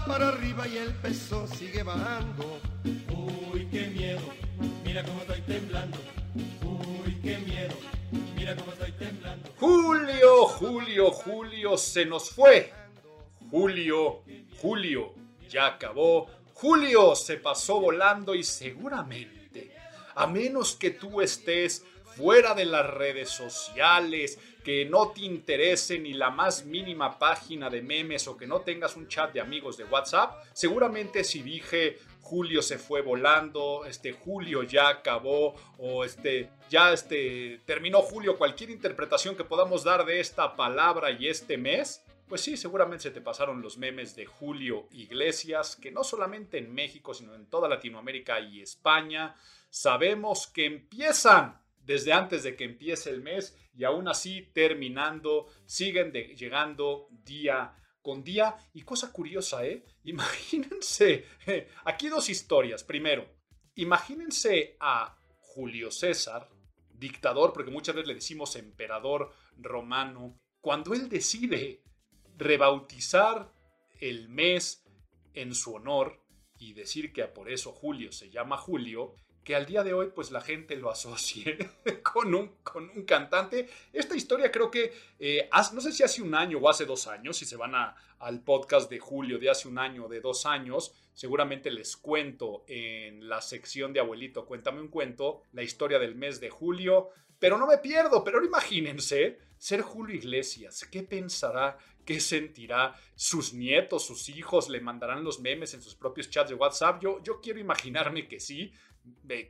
Para arriba y el peso sigue bajando. Uy, qué miedo, mira cómo estoy temblando. Uy, qué miedo, mira cómo estoy temblando. Julio, Julio, Julio se nos fue. Julio, Julio, ya acabó. Julio se pasó volando y seguramente, a menos que tú estés fuera de las redes sociales, que no te interese ni la más mínima página de memes o que no tengas un chat de amigos de WhatsApp, seguramente si dije Julio se fue volando, este Julio ya acabó o este ya este terminó Julio, cualquier interpretación que podamos dar de esta palabra y este mes, pues sí, seguramente se te pasaron los memes de Julio Iglesias, que no solamente en México, sino en toda Latinoamérica y España, sabemos que empiezan desde antes de que empiece el mes y aún así terminando, siguen llegando día con día. Y cosa curiosa, ¿eh? Imagínense, aquí dos historias. Primero, imagínense a Julio César, dictador, porque muchas veces le decimos emperador romano, cuando él decide rebautizar el mes en su honor y decir que por eso Julio se llama Julio, que al día de hoy pues la gente lo asocie con un, con un cantante. Esta historia creo que, eh, no sé si hace un año o hace dos años, si se van al podcast de julio de hace un año o de dos años, seguramente les cuento en la sección de Abuelito, cuéntame un cuento, la historia del mes de julio, pero no me pierdo, pero imagínense ser Julio Iglesias, ¿qué pensará? ¿Qué sentirá? ¿Sus nietos, sus hijos le mandarán los memes en sus propios chats de WhatsApp? Yo, yo quiero imaginarme que sí,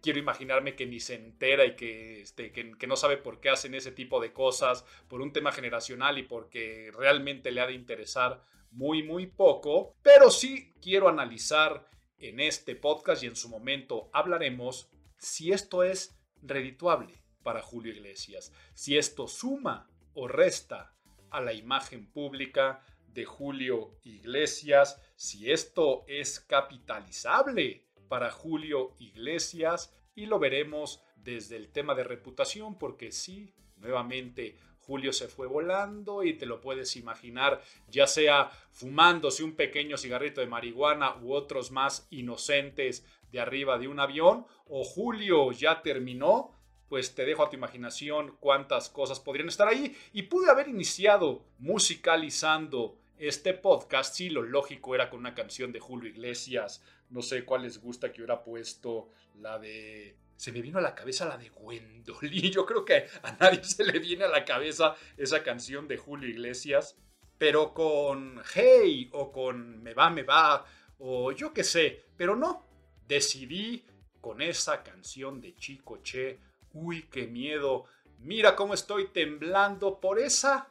quiero imaginarme que ni se entera y que, este, que, no sabe por qué hacen ese tipo de cosas por un tema generacional y porque realmente le ha de interesar muy, muy poco. Pero sí quiero analizar en este podcast y en su momento hablaremos si esto es redituable para Julio Iglesias, si esto suma o resta a la imagen pública de Julio Iglesias, si esto es capitalizable para Julio Iglesias y lo veremos desde el tema de reputación porque sí, nuevamente Julio se fue volando y te lo puedes imaginar, ya sea fumándose un pequeño cigarrito de marihuana u otros más inocentes de arriba de un avión, o Julio ya terminó, pues te dejo a tu imaginación cuántas cosas podrían estar ahí. Y pude haber iniciado musicalizando este podcast, sí, lo lógico era con una canción de Julio Iglesias, no sé cuál les gusta que hubiera puesto la de... Se me vino a la cabeza la de Gwendolyn. Yo creo que a nadie se le viene a la cabeza esa canción de Julio Iglesias. Pero con Hey o con Me va, me va o yo qué sé. Pero no, decidí con esa canción de Chico Che. Uy, qué miedo. Mira cómo estoy temblando por esa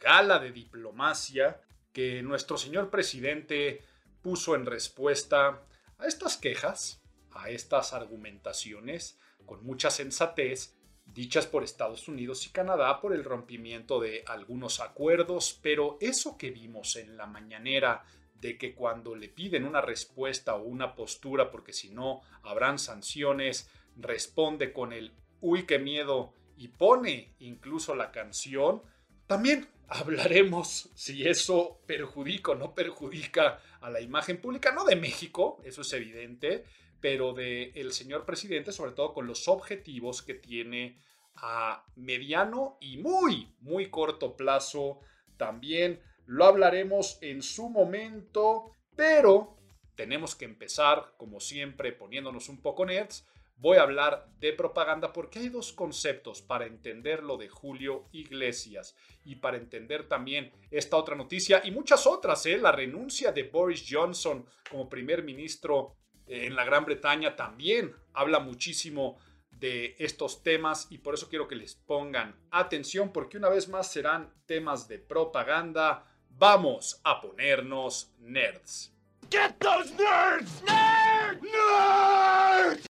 gala de diplomacia que nuestro señor presidente puso en respuesta a estas quejas, a estas argumentaciones, con mucha sensatez, dichas por Estados Unidos y Canadá por el rompimiento de algunos acuerdos, pero eso que vimos en la mañanera de que cuando le piden una respuesta o una postura, porque si no habrán sanciones, responde con el uy, qué miedo y pone incluso la canción, también hablaremos si eso perjudica o no perjudica a la imagen pública, no de México, eso es evidente, pero del el señor presidente, sobre todo con los objetivos que tiene a mediano y muy, muy corto plazo. También lo hablaremos en su momento, pero tenemos que empezar, como siempre, poniéndonos un poco nerds voy a hablar de propaganda porque hay dos conceptos para entender lo de Julio Iglesias y para entender también esta otra noticia y muchas otras. ¿eh? La renuncia de Boris Johnson como primer ministro en la Gran Bretaña también habla muchísimo de estos temas y por eso quiero que les pongan atención porque una vez más serán temas de propaganda. Vamos a ponernos nerds. Get those nerds! Nerds! Nerds!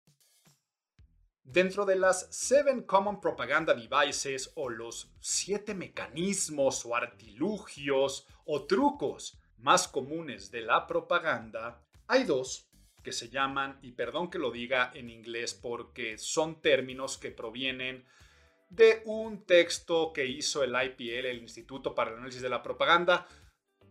Dentro de las Seven Common Propaganda Devices o los siete mecanismos o artilugios o trucos más comunes de la propaganda, hay dos que se llaman, y perdón que lo diga en inglés porque son términos que provienen de un texto que hizo el IPL, el Instituto para el Análisis de la Propaganda.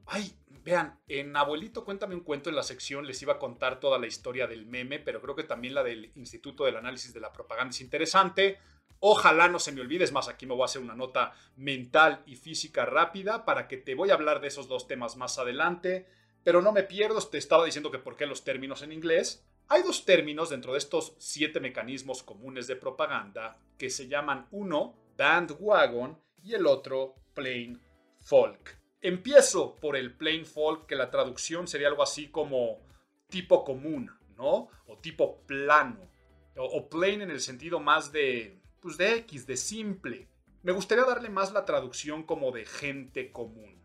Ay, vean, en Abuelito Cuéntame un cuento en la sección les iba a contar toda la historia del meme, pero creo que también la del Instituto del Análisis de la Propaganda es interesante. Ojalá no se me olvide, más, aquí me voy a hacer una nota mental y física rápida para que te voy a hablar de esos dos temas más adelante pero no me pierdo, te estaba diciendo que por qué los términos en inglés. Hay dos términos dentro de estos siete mecanismos comunes de propaganda que se llaman uno bandwagon y el otro plain folk. Empiezo por el plain folk, que la traducción sería algo así como tipo común, ¿no? O tipo plano. O, plain en el sentido más de, pues de X, de simple. Me gustaría darle más la traducción como de gente común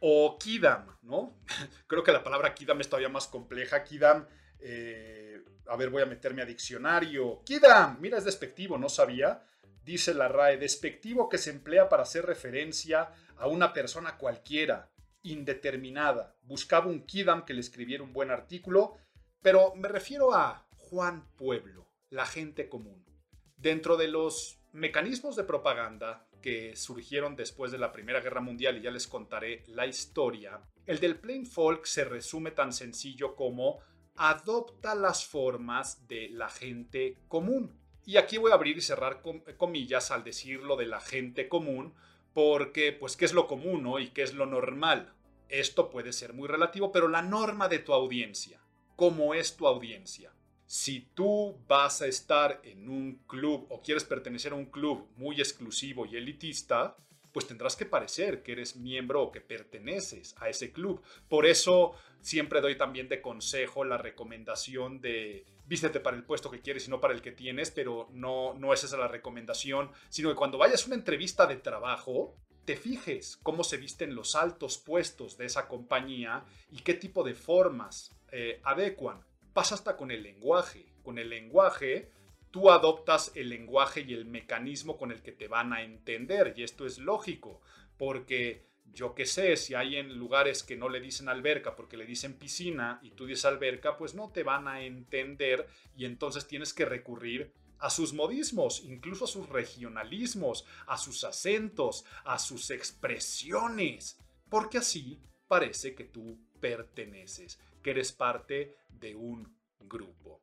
o Kidam, ¿no? Creo que la palabra Kidam es todavía más compleja. Kidam, eh, a ver, voy a meterme a diccionario. Kidam, mira, es despectivo, no sabía. Dice la RAE, despectivo que se emplea para hacer referencia una persona cualquiera, indeterminada. Buscaba un Kidam que le escribiera un buen artículo, pero me refiero a Juan Pueblo, la gente común. Dentro de los mecanismos de propaganda que surgieron después de la Primera Guerra Mundial y ya les contaré la historia, el del plain folk se resume tan sencillo como adopta las formas de la gente común. Y aquí voy a abrir y cerrar comillas al decir lo de la gente común, porque pues qué es lo común y qué es lo normal. Esto puede ser muy relativo, pero la norma de tu audiencia, ¿cómo es tu audiencia? Si tú vas a estar en un club o quieres pertenecer a un club muy exclusivo y elitista, pues tendrás que parecer que eres miembro o que perteneces a ese club. Por eso siempre doy también de consejo la recomendación de vístete para el puesto que quieres y no para el que tienes, pero no, no es esa la recomendación, sino que cuando vayas a una entrevista de trabajo, te fijes cómo se visten los altos puestos de esa compañía y qué tipo de formas eh, adecuan pasa hasta con el lenguaje. Con el lenguaje, tú adoptas el lenguaje y el mecanismo con el que te van a entender. Y esto es lógico, porque yo qué sé, si hay en lugares que no le dicen alberca porque le dicen piscina y tú dices alberca, pues no te van a entender y entonces tienes que recurrir a sus modismos, incluso a sus regionalismos, a sus acentos, a sus expresiones, porque así parece que tú perteneces que eres parte de un grupo.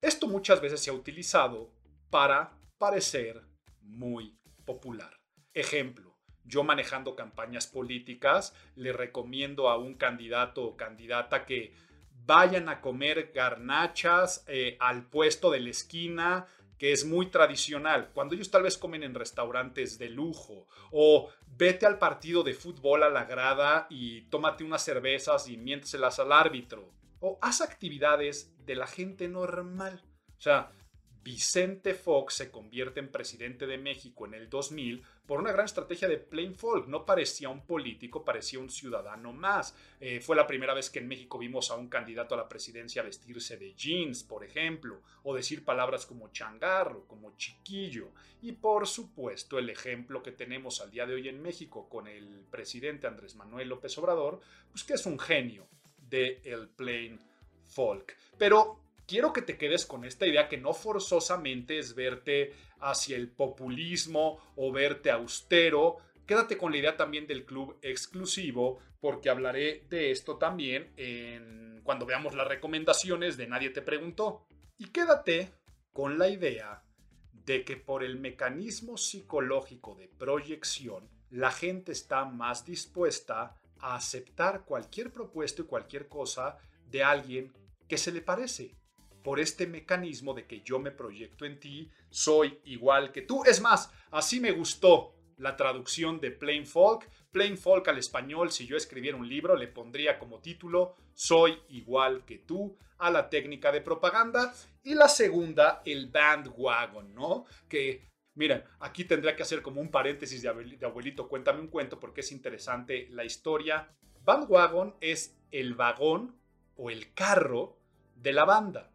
Esto muchas veces se ha utilizado para parecer muy popular. Ejemplo, yo manejando campañas políticas le recomiendo a un candidato o candidata que vayan a comer garnachas eh, al puesto de la esquina que es muy tradicional, cuando ellos tal vez comen en restaurantes de lujo, o vete al partido de fútbol a la grada y tómate unas cervezas y miénteselas al árbitro, o haz actividades de la gente normal. O sea, Vicente Fox se convierte en presidente de México en el 2000 por una gran estrategia de plain folk. No parecía un político, parecía un ciudadano más. Eh, fue la primera vez que en México vimos a un candidato a la presidencia vestirse de jeans, por ejemplo, o decir palabras como changarro, como chiquillo. Y por supuesto, el ejemplo que tenemos al día de hoy en México con el presidente Andrés Manuel López Obrador, pues que es un genio de el plain folk. Pero quiero que te quedes con esta idea que no forzosamente es verte hacia el populismo o verte austero. Quédate con la idea también del club exclusivo, porque hablaré de esto también cuando veamos las recomendaciones de Nadie te preguntó. Y quédate con la idea de que por el mecanismo psicológico de proyección, la gente está más dispuesta aceptar cualquier propuesta y cualquier cosa de alguien que se le parece por este mecanismo de que yo me proyecto en ti, soy igual que tú. Es más, así me gustó. la traducción de Plain Folk. Plain Folk al español, si yo escribiera un libro, le pondría como título Soy igual que tú a la técnica de propaganda. Y la segunda, el bandwagon, ¿no? Que Miren, aquí tendría que hacer como un paréntesis de abuelito, cuéntame un cuento porque es interesante la historia. Bandwagon es el vagón o el carro de la banda.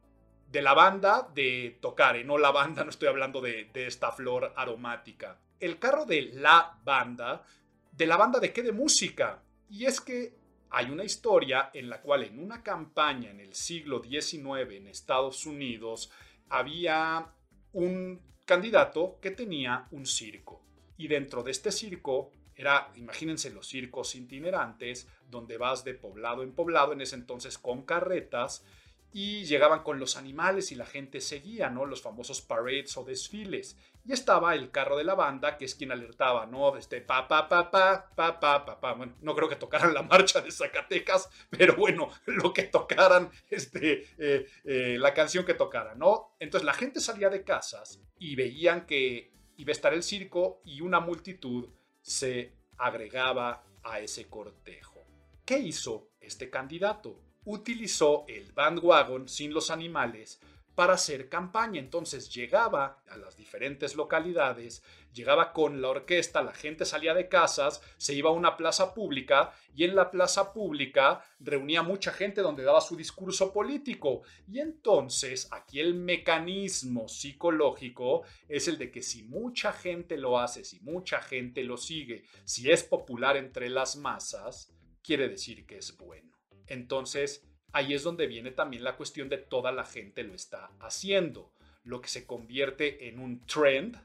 De la banda de tocar, no la banda, no estoy hablando de, de esta flor aromática. El carro de la banda, ¿de la banda de qué? De música. Y es que hay una historia en la cual en una campaña en el siglo XIX en Estados Unidos había un candidato que tenía un circo. Y dentro de este circo era, imagínense los circos itinerantes, donde vas de poblado en poblado, en ese entonces con carretas, y llegaban con los animales y la gente seguía, ¿no? Los famosos parades o desfiles. Y estaba el carro de la banda, que es quien alertaba, ¿no? Este pa, pa, pa, pa, pa, pa, pa, pa. Bueno, no creo que tocaran la marcha de Zacatecas, pero bueno, lo que tocaran, este, eh, eh, la canción que tocaran, ¿no? Entonces la gente salía de casas y veían que iba a estar el circo y una multitud se agregaba a ese cortejo. ¿Qué hizo este candidato? Utilizó el bandwagon sin los animales para hacer campaña. Entonces llegaba a las diferentes localidades, llegaba con la orquesta, la gente salía de casas, se iba a una plaza pública y en la plaza pública reunía mucha gente donde daba su discurso político. Y entonces aquí el mecanismo psicológico es el de que si mucha gente lo hace, si mucha gente lo sigue, si es popular entre las masas, quiere decir que es bueno. Entonces, ahí es donde viene también la cuestión de toda la gente lo está haciendo, lo que se convierte en un trend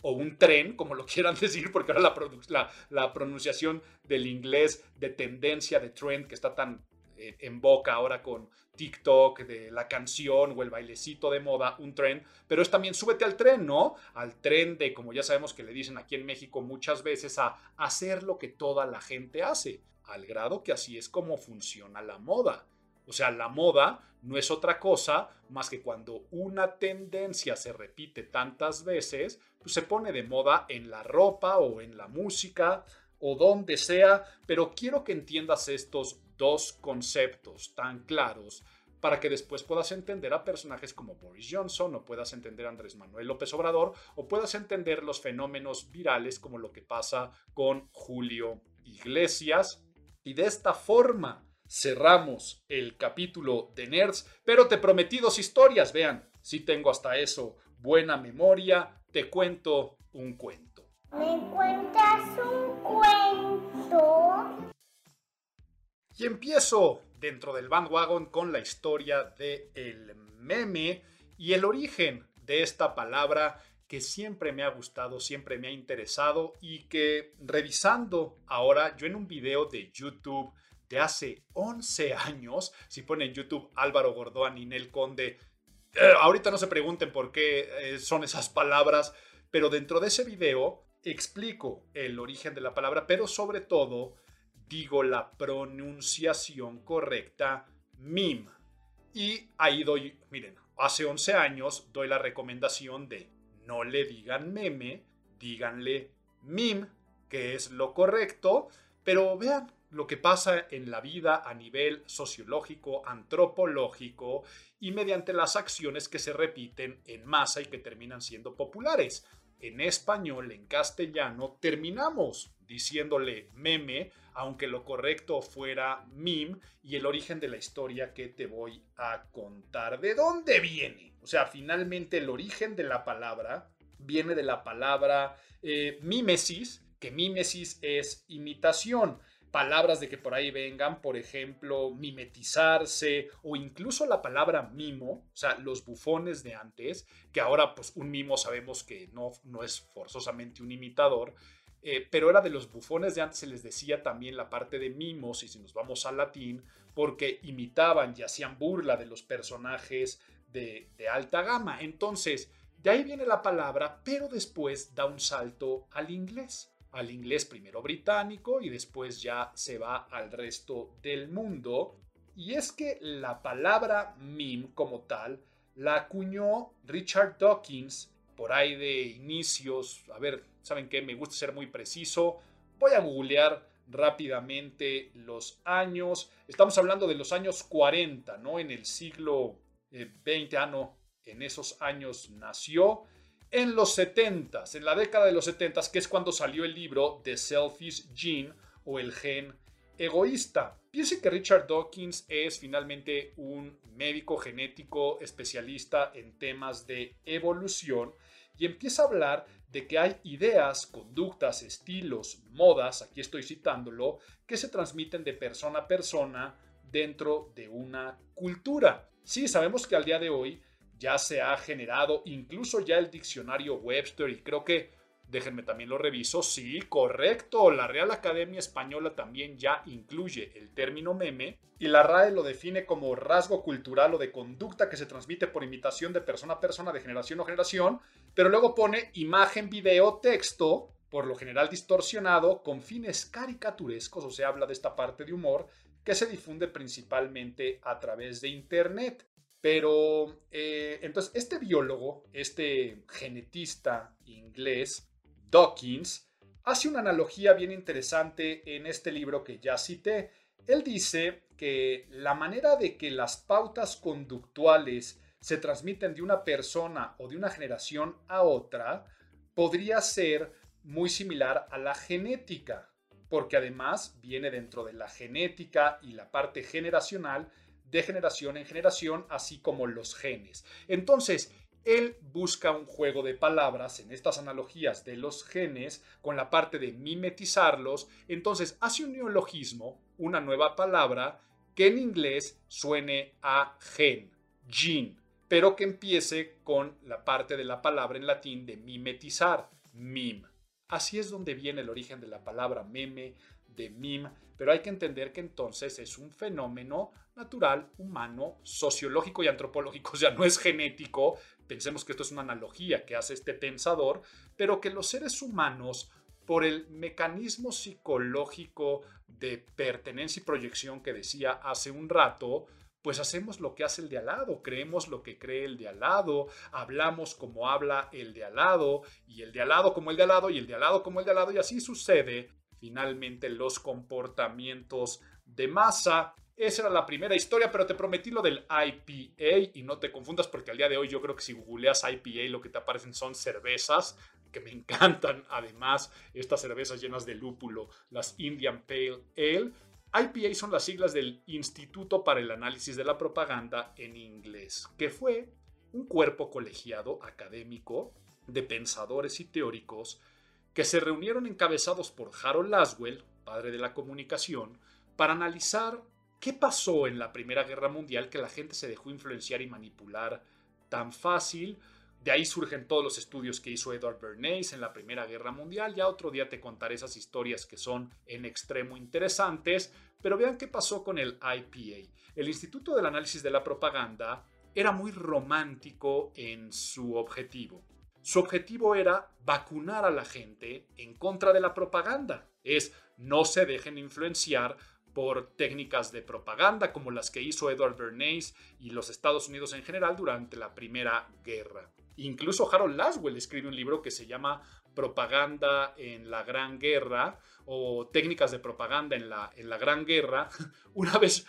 o un tren, como lo quieran decir, porque ahora la, la, pronunciación del inglés de tendencia, de trend, que está tan eh, en boca ahora con TikTok, de la canción o el bailecito de moda, un tren, pero es también súbete al tren, ¿no? Al tren de, como ya sabemos que le dicen aquí en México muchas veces, a hacer lo que toda la gente hace, al grado que así es como funciona la moda. O sea, la moda no es otra cosa más que cuando una tendencia se repite tantas veces, pues se pone de moda en la ropa o en la música o donde sea, pero quiero que entiendas estos dos conceptos tan claros para que después puedas entender a personajes como Boris Johnson o puedas entender a Andrés Manuel López Obrador o puedas entender los fenómenos virales como lo que pasa con Julio Iglesias. Y de esta forma cerramos el capítulo de Nerds, pero te prometí dos historias, vean, si tengo hasta eso buena memoria, te cuento un cuento. ¿Me cuentas un cuento? Y empiezo dentro del bandwagon con la historia de el meme y el origen de esta palabra que siempre me ha gustado, siempre me ha interesado y que revisando ahora yo en un video de YouTube de hace 11 años. Si ponen en YouTube Álvaro Gordoa, Ninel Conde, eh, ahorita no se pregunten por qué eh, son esas palabras, pero dentro de ese video explico el origen de la palabra, pero sobre todo digo la pronunciación correcta, mim. Y ahí doy, miren, hace 11 años doy la recomendación de no le digan meme, díganle mim, que es lo correcto, pero vean, lo que pasa en la vida a nivel sociológico, antropológico y mediante las acciones que se repiten en masa y que terminan siendo populares. En español, en castellano, terminamos diciéndole meme, aunque lo correcto fuera meme, y el origen de la historia que te voy a contar. ¿De dónde viene? O sea, finalmente el origen de la palabra viene de la palabra eh, mimesis, que mimesis es imitación palabras de que por ahí vengan, por ejemplo, mimetizarse o incluso la palabra mimo, o sea, los bufones de antes, que ahora pues un mimo sabemos que no, no es forzosamente un imitador, eh, pero era de los bufones de antes, se les decía también la parte de mimos, y si nos vamos al latín, porque imitaban y hacían burla de los personajes de, de alta gama. Entonces, de ahí viene la palabra, pero después da un salto al inglés al inglés primero británico y después ya se va al resto del mundo. Y es que la palabra meme como tal la acuñó Richard Dawkins por ahí de inicios. A ver, ¿saben qué? Me gusta ser muy preciso. Voy a googlear rápidamente los años. Estamos hablando de los años 40, ¿no? En el siglo XX, ah, no, en esos años nació. En los 70, en la década de los 70, que es cuando salió el libro The Selfish Gene o el gen egoísta. Piense que Richard Dawkins es finalmente un médico genético especialista en temas de evolución y empieza a hablar de que hay ideas, conductas, estilos, modas, aquí estoy citándolo, que se transmiten de persona a persona dentro de una cultura. Sí, sabemos que al día de hoy ya se ha generado incluso ya el diccionario Webster y creo que Déjenme también lo reviso. Sí, correcto. La Real Academia Española también ya incluye el término meme y la RAE lo define como rasgo cultural o de conducta que se transmite por imitación de persona a persona, de generación a generación, pero luego pone imagen, video, texto, por lo general distorsionado, con fines caricaturescos, o sea, habla de esta parte de humor, que se difunde principalmente a través de Internet. Pero eh, entonces este biólogo, este genetista inglés, Dawkins, hace una analogía bien interesante en este libro que ya cité. Él dice que la manera de que las pautas conductuales se transmiten de una persona o de una generación a otra podría ser muy similar a la genética, porque además viene dentro de la genética y la parte generacional de generación en generación, así como los genes. Entonces, él busca un juego de palabras en estas analogías de los genes con la parte de mimetizarlos. Entonces hace un neologismo, una nueva palabra que en inglés suene a gen, gene, pero que empiece con la parte de la palabra en latín de mimetizar, mim. Así es donde viene el origen de la palabra meme, de mim, pero hay que entender que entonces es un fenómeno natural, humano, sociológico y antropológico, o sea, no es genético, pensemos que esto es una analogía que hace este pensador, pero que los seres humanos, por el mecanismo psicológico de pertenencia y proyección que decía hace un rato, pues hacemos lo que hace el de al lado, creemos lo que cree el de al lado, hablamos como habla el de al lado, y el de al lado como el de al lado, y el de al lado como el de al lado, y así sucede finalmente los comportamientos de masa esa era la primera historia, pero te prometí lo del IPA y no te confundas porque al día de hoy yo creo que si googleas IPA lo que te aparecen son cervezas que me encantan. Además, estas cervezas llenas de lúpulo, las Indian Pale Ale. IPA son las siglas del Instituto para el Análisis de la Propaganda en inglés, que fue un cuerpo colegiado académico de pensadores y teóricos que se reunieron encabezados por Harold Laswell, padre de la comunicación, para analizar ¿Qué pasó en la Primera Guerra Mundial que la gente se dejó influenciar y manipular tan fácil? De ahí surgen todos los estudios que hizo Edward Bernays en la Primera Guerra Mundial. Ya otro día te contaré esas historias que son en extremo interesantes, pero vean qué pasó con el IPA. El Instituto del Análisis de la Propaganda era muy romántico en su objetivo. Su objetivo era vacunar a la gente en contra de la propaganda. Es no se dejen influenciar por técnicas de propaganda como las que hizo Edward Bernays y los Estados Unidos en general durante la Primera Guerra. Incluso Harold Laswell escribe un libro que se llama Propaganda en la Gran Guerra o Técnicas de Propaganda en la, en la Gran Guerra. Una vez,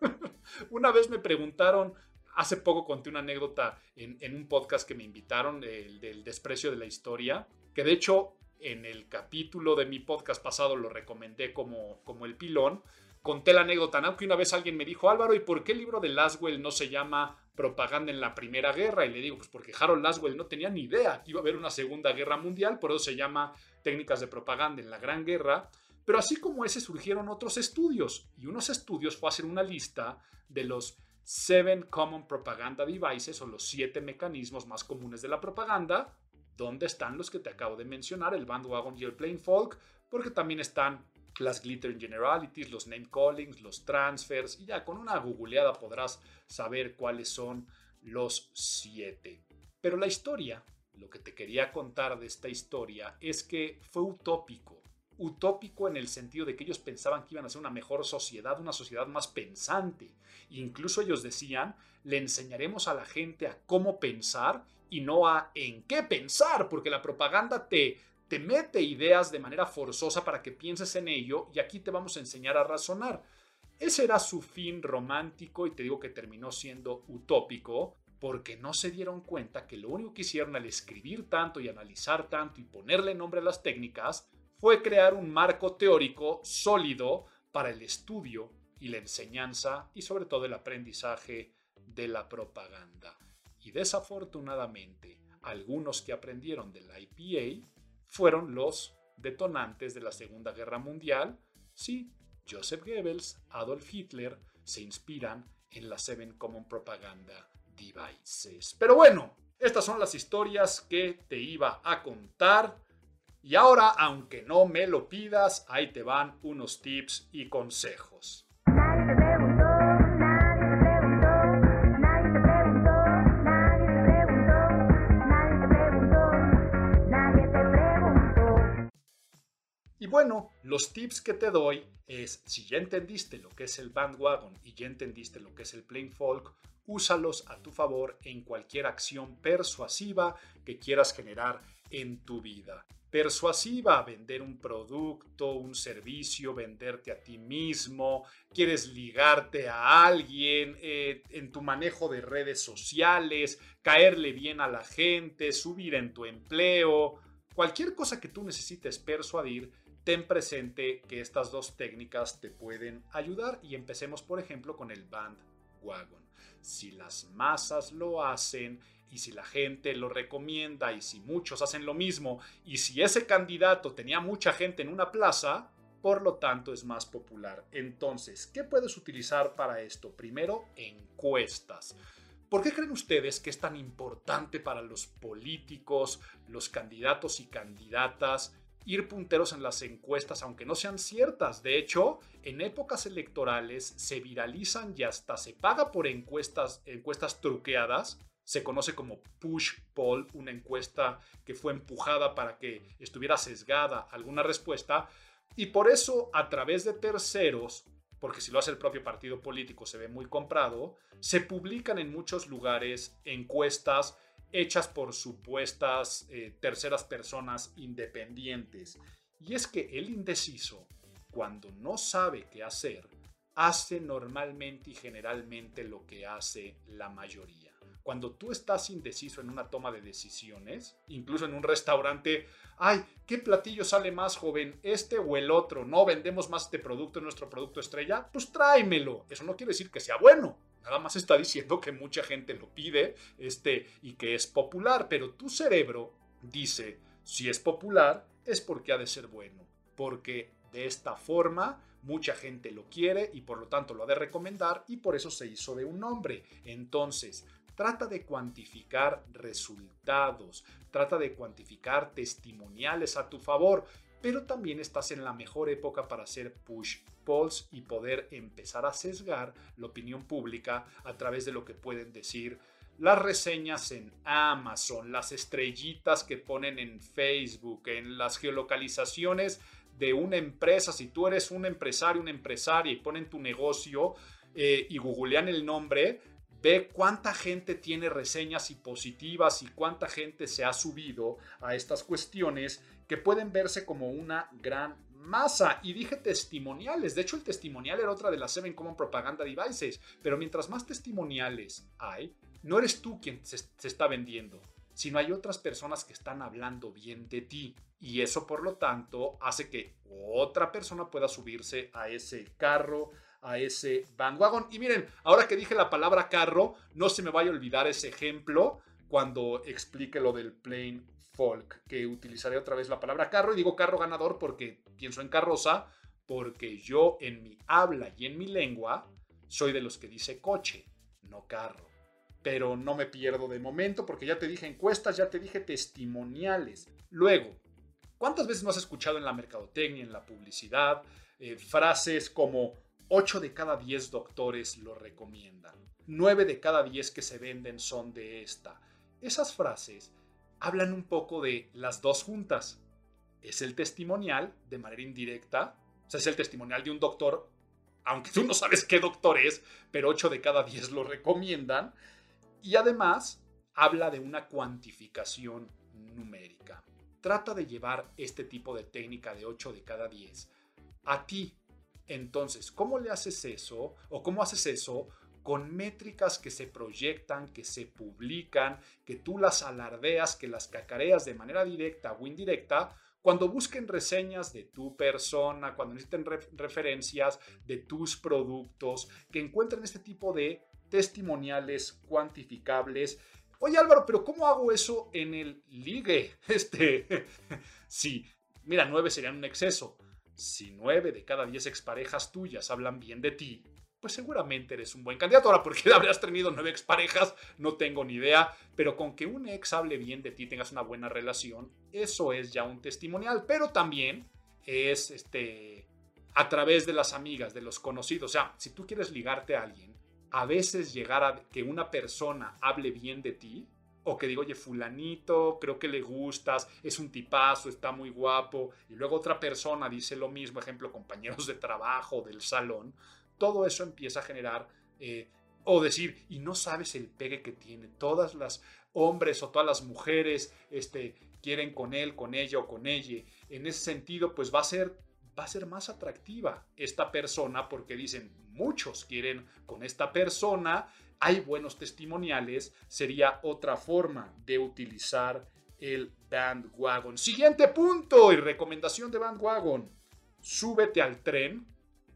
una vez me preguntaron, hace poco conté una anécdota en, un podcast que me invitaron, el, del desprecio de la historia, que de hecho en el capítulo de mi podcast pasado lo recomendé como, como el pilón, conté la anécdota, ¿no? Que una vez alguien me dijo, Álvaro, ¿y por qué el libro de Laswell no se llama Propaganda en la Primera Guerra? Y le digo, pues porque Harold Laswell no tenía ni idea que iba a haber una Segunda Guerra Mundial, por eso se llama Técnicas de Propaganda en la Gran Guerra. Pero así como ese surgieron otros estudios, y unos estudios fue hacer una lista de los Seven Common Propaganda Devices, o los siete mecanismos más comunes de la propaganda, ¿Dónde están los que te acabo de mencionar, el bandwagon y el plain folk, porque también están las glitter generalities, los name callings, los transfers, y ya con una googleada podrás saber cuáles son los siete. Pero la historia, lo que te quería contar de esta historia es que fue utópico. Utópico en el sentido de que ellos pensaban que iban a ser una mejor sociedad, una sociedad más pensante. Incluso ellos decían, le enseñaremos a la gente a cómo pensar y no a en qué pensar, porque la propaganda te, te mete ideas de manera forzosa para que pienses en ello y aquí te vamos a enseñar a razonar. Ese era su fin romántico y te digo que terminó siendo utópico porque no se dieron cuenta que lo único que hicieron al escribir tanto y analizar tanto y ponerle nombre a las técnicas fue crear un marco teórico sólido para el estudio y la enseñanza y sobre todo el aprendizaje de la propaganda. Y desafortunadamente, algunos que aprendieron del IPA fueron los detonantes de la Segunda Guerra Mundial. Sí, Joseph Goebbels, Adolf Hitler se inspiran en la Seven Common Propaganda Devices. Pero bueno, estas son las historias que te iba a contar. Y ahora, aunque no me lo pidas, ahí te van unos tips y consejos. Y bueno, los tips que te doy es, si ya entendiste lo que es el bandwagon y ya entendiste lo que es el plain folk, úsalos a tu favor en cualquier acción persuasiva que quieras generar en tu vida persuasiva, vender un producto, un servicio, venderte a ti mismo, quieres ligarte a alguien, eh, en tu manejo de redes sociales, caerle bien a la gente, subir en tu empleo, cualquier cosa que tú necesites persuadir, ten presente que estas dos técnicas te pueden ayudar y empecemos por ejemplo con el bandwagon. Si las masas lo hacen, y si la gente lo recomienda y si muchos hacen lo mismo y si ese candidato tenía mucha gente en una plaza, por lo tanto es más popular. Entonces, ¿qué puedes utilizar para esto? Primero, encuestas. ¿Por qué creen ustedes que es tan importante para los políticos, los candidatos y candidatas ir punteros en las encuestas, aunque no sean ciertas? De hecho, en épocas electorales se viralizan y hasta se paga por encuestas, encuestas truqueadas se conoce como push poll, una encuesta que fue empujada para que estuviera sesgada alguna respuesta, y por eso a través de terceros, porque si lo hace el propio partido político se ve muy comprado, se publican en muchos lugares encuestas hechas por supuestas eh, terceras personas independientes. Y es que el indeciso, cuando no sabe qué hacer, hace normalmente y generalmente lo que hace la mayoría cuando tú estás indeciso en una toma de decisiones, incluso en un restaurante, ay, ¿qué platillo sale más joven, este o el otro? No vendemos más este producto, nuestro producto estrella, pues tráemelo. Eso no quiere decir que sea bueno. Nada más está diciendo que mucha gente lo pide este, y que es popular, pero tu cerebro dice, si es popular, es porque ha de ser bueno, porque de esta forma mucha gente lo quiere y por lo tanto lo ha de recomendar y por eso se hizo de un nombre. Entonces, Trata de cuantificar resultados, trata de cuantificar testimoniales a tu favor, pero también estás en la mejor época para hacer push polls y poder empezar a sesgar la opinión pública a través de lo que pueden decir las reseñas en Amazon, las estrellitas que ponen en Facebook, en las geolocalizaciones de una empresa. Si tú eres un empresario, una empresaria y ponen tu negocio eh, y googlean el nombre, ve cuánta gente tiene reseñas y positivas y cuánta gente se ha subido a estas cuestiones que pueden verse como una gran masa. Y dije testimoniales. De hecho, el testimonial era otra de las Seven Common Propaganda Devices. Pero mientras más testimoniales hay, no eres tú quien se, se está vendiendo, sino hay otras personas que están hablando bien de ti. Y eso, por lo tanto, hace que otra persona pueda subirse a ese carro, a ese bandwagon. Y miren, ahora que dije la palabra carro, no se me vaya a olvidar ese ejemplo cuando explique lo del plain folk, que utilizaré otra vez la palabra carro y digo carro ganador porque pienso en carroza, porque yo en mi habla y en mi lengua soy de los que dice coche, no carro. Pero no me pierdo de momento porque ya te dije encuestas, ya te dije testimoniales. Luego, ¿cuántas veces no has escuchado en la mercadotecnia, en la publicidad, eh, frases como 8 de cada 10 doctores lo recomiendan. 9 de cada 10 que se venden son de esta. Esas frases hablan un poco de las dos juntas. Es el testimonial de manera indirecta, o sea, es el testimonial de un doctor, aunque tú no sabes qué doctor es, pero 8 de cada 10 lo recomiendan. Y además habla de una cuantificación numérica. Trata de llevar este tipo de técnica de 8 de cada 10 a ti. Entonces, ¿cómo le haces eso? ¿O cómo haces eso? Con métricas que se proyectan, que se publican, que tú las alardeas, que las cacareas de manera directa o indirecta, cuando busquen reseñas de tu persona, cuando necesiten referencias de tus productos, que encuentren este tipo de testimoniales cuantificables. Oye Álvaro, pero ¿cómo hago eso en el ligue? Este, sí, mira, nueve serían un exceso. Si nueve de cada diez exparejas tuyas hablan bien de ti, pues seguramente eres un buen candidato. Ahora, ¿por qué habrías tenido nueve exparejas? No tengo ni idea, pero con que un ex hable bien de ti, tengas una buena relación, eso es ya un testimonial, pero también es este a través de las amigas, de los conocidos. O sea, si tú quieres ligarte a alguien, a veces llegar a que una persona hable bien de ti, o que digo, oye, fulanito, creo que le gustas, es un tipazo, está muy guapo, y luego otra persona dice lo mismo, ejemplo, compañeros de trabajo, del salón, todo eso empieza a generar, eh, o decir, y no sabes el pegue que tiene, todas las hombres o todas las mujeres este, quieren con él, con ella o con ella. En ese sentido, pues va a ser va a ser más atractiva esta persona porque dicen muchos quieren con esta persona, hay buenos testimoniales, sería otra forma de utilizar el bandwagon. Siguiente punto y recomendación de bandwagon. Súbete al tren,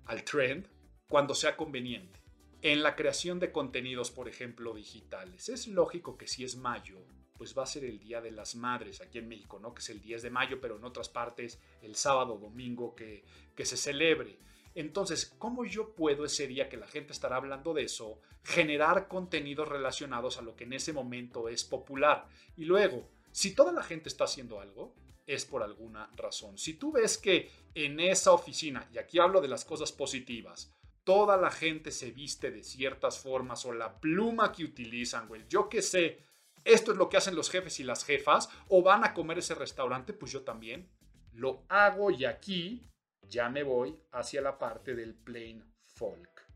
al trend, cuando sea conveniente. En la creación de contenidos, por ejemplo, digitales, es lógico que si es mayo, pues va a ser el Día de las Madres aquí en México, ¿no? Que es el 10 de mayo, pero en otras partes el sábado, domingo que, que se celebre. Entonces, ¿cómo yo puedo ese día que la gente estará hablando de eso, generar contenidos relacionados a lo que en ese momento es popular? Y luego, si toda la gente está haciendo algo, es por alguna razón. Si tú ves que en esa oficina, y aquí hablo de las cosas positivas, toda la gente se viste de ciertas formas o la pluma que utilizan, güey, yo qué sé, esto es lo que hacen los jefes y las jefas, o van a comer ese restaurante, pues yo también lo hago y aquí ya me voy hacia la parte del plain folk.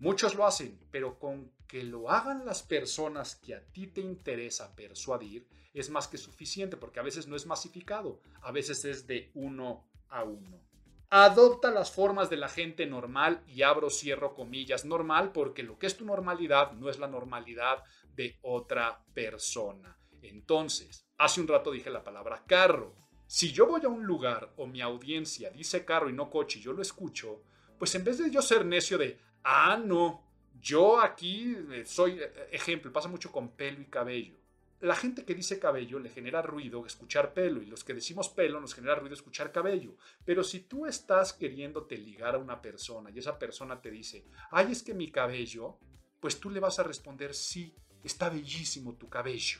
Muchos lo hacen, pero con que lo hagan las personas que a ti te interesa persuadir es más que suficiente, porque a veces no es masificado, a veces es de uno a uno. Adopta las formas de la gente normal y abro, cierro comillas, normal porque lo que es tu normalidad no es la normalidad de otra persona. Entonces, hace un rato dije la palabra carro. Si yo voy a un lugar o mi audiencia dice carro y no coche y yo lo escucho, pues en vez de yo ser necio de, ah, no, yo aquí eh, soy eh, ejemplo, pasa mucho con pelo y cabello la gente que dice cabello le genera ruido escuchar pelo y los que decimos pelo nos genera ruido escuchar cabello. Pero si tú estás queriéndote ligar a una persona y esa persona te dice, ay, es que mi cabello, pues tú le vas a responder, sí, está bellísimo tu cabello.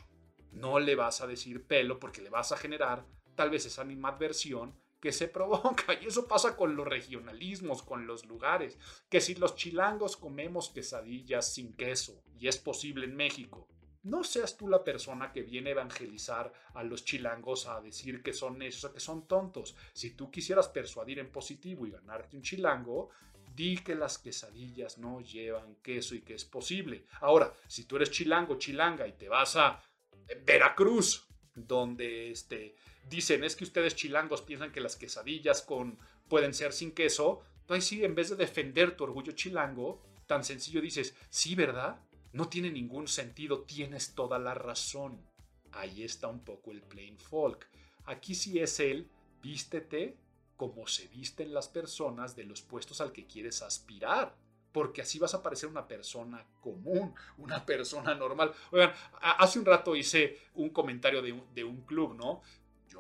No le vas a decir pelo porque le vas a generar tal vez esa animadversión que se provoca. Y eso pasa con los regionalismos, con los lugares. Que si los chilangos comemos quesadillas sin queso, y es posible en México, no seas tú la persona que viene a evangelizar a los chilangos a decir que son esos, que son tontos. Si tú quisieras persuadir en positivo y ganarte un chilango, di que las quesadillas no llevan queso y que es posible. Ahora, si tú eres chilango, chilanga y te vas a Veracruz, donde este, dicen es que ustedes chilangos piensan que las quesadillas con, pueden ser sin queso, pues sí, en vez de defender tu orgullo chilango, tan sencillo dices, sí, ¿verdad? No tiene ningún sentido, tienes toda la razón. Ahí está un poco el plain folk. Aquí sí es el vístete como se visten las personas de los puestos al que quieres aspirar. Porque así vas a parecer una persona común, una persona normal. Oigan, hace un rato hice un comentario de un, de un club, ¿no?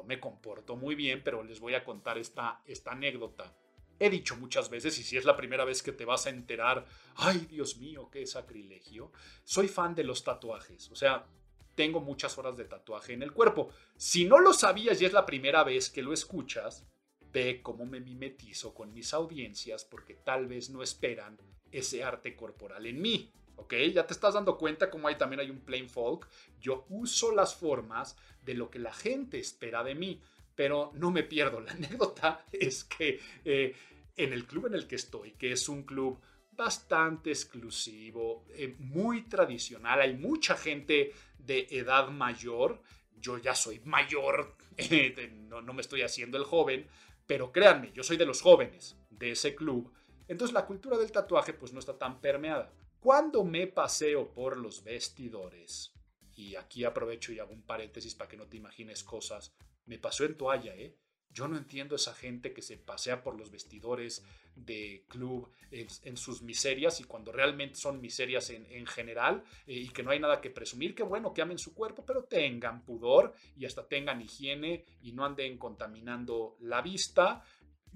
Me comporto muy bien, pero les voy a contar esta, esta anécdota. He dicho muchas veces, y si es la primera vez que te vas a enterar, ay Dios mío, qué sacrilegio, soy fan de los tatuajes, o sea, tengo muchas horas de tatuaje en el cuerpo. Si no lo sabías y es la primera vez que lo escuchas, ve cómo me mimetizo con mis audiencias porque tal vez no esperan ese arte corporal en mí. ¿Ok? Ya te estás dando cuenta como ahí también hay un plain folk. Yo uso las formas de lo que la gente espera de mí pero no me pierdo. La anécdota es que eh, en el club en el que estoy, que es un club bastante exclusivo, eh, muy tradicional. Hay mucha gente de edad mayor. Yo ya soy mayor, eh, no, no me estoy haciendo el joven, pero créanme, yo soy de los jóvenes de ese club. Entonces la cultura del tatuaje pues no está tan permeada. Cuando me paseo por los vestidores, y aquí aprovecho y hago un paréntesis para que no te imagines cosas, me pasó en toalla, ¿eh? Yo no entiendo esa gente que se pasea por los vestidores de club en, sus miserias y cuando realmente son miserias en, general eh, y que no hay nada que presumir, que bueno, que amen su cuerpo, pero tengan pudor y hasta tengan higiene y no anden contaminando la vista.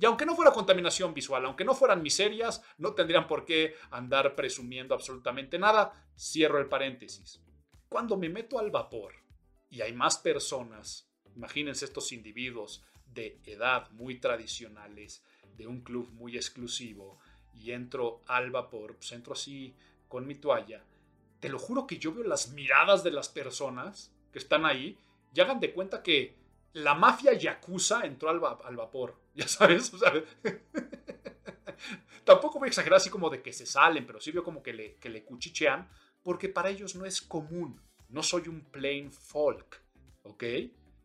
Y aunque no fuera contaminación visual, aunque no fueran miserias, no tendrían por qué andar presumiendo absolutamente nada. Cierro el paréntesis. Cuando me meto al vapor y hay más personas, imagínense estos individuos de edad muy tradicionales, de un club muy exclusivo, y entro al vapor, pues entro así con mi toalla, te lo juro que yo veo las miradas de las personas que están ahí y hagan de cuenta que la mafia yakuza entró al, vapor, ya sabes, tampoco voy a exagerar así como de que se salen, pero sí veo como que le, que le cuchichean, porque para ellos no es común, no soy un plain folk, ¿ok?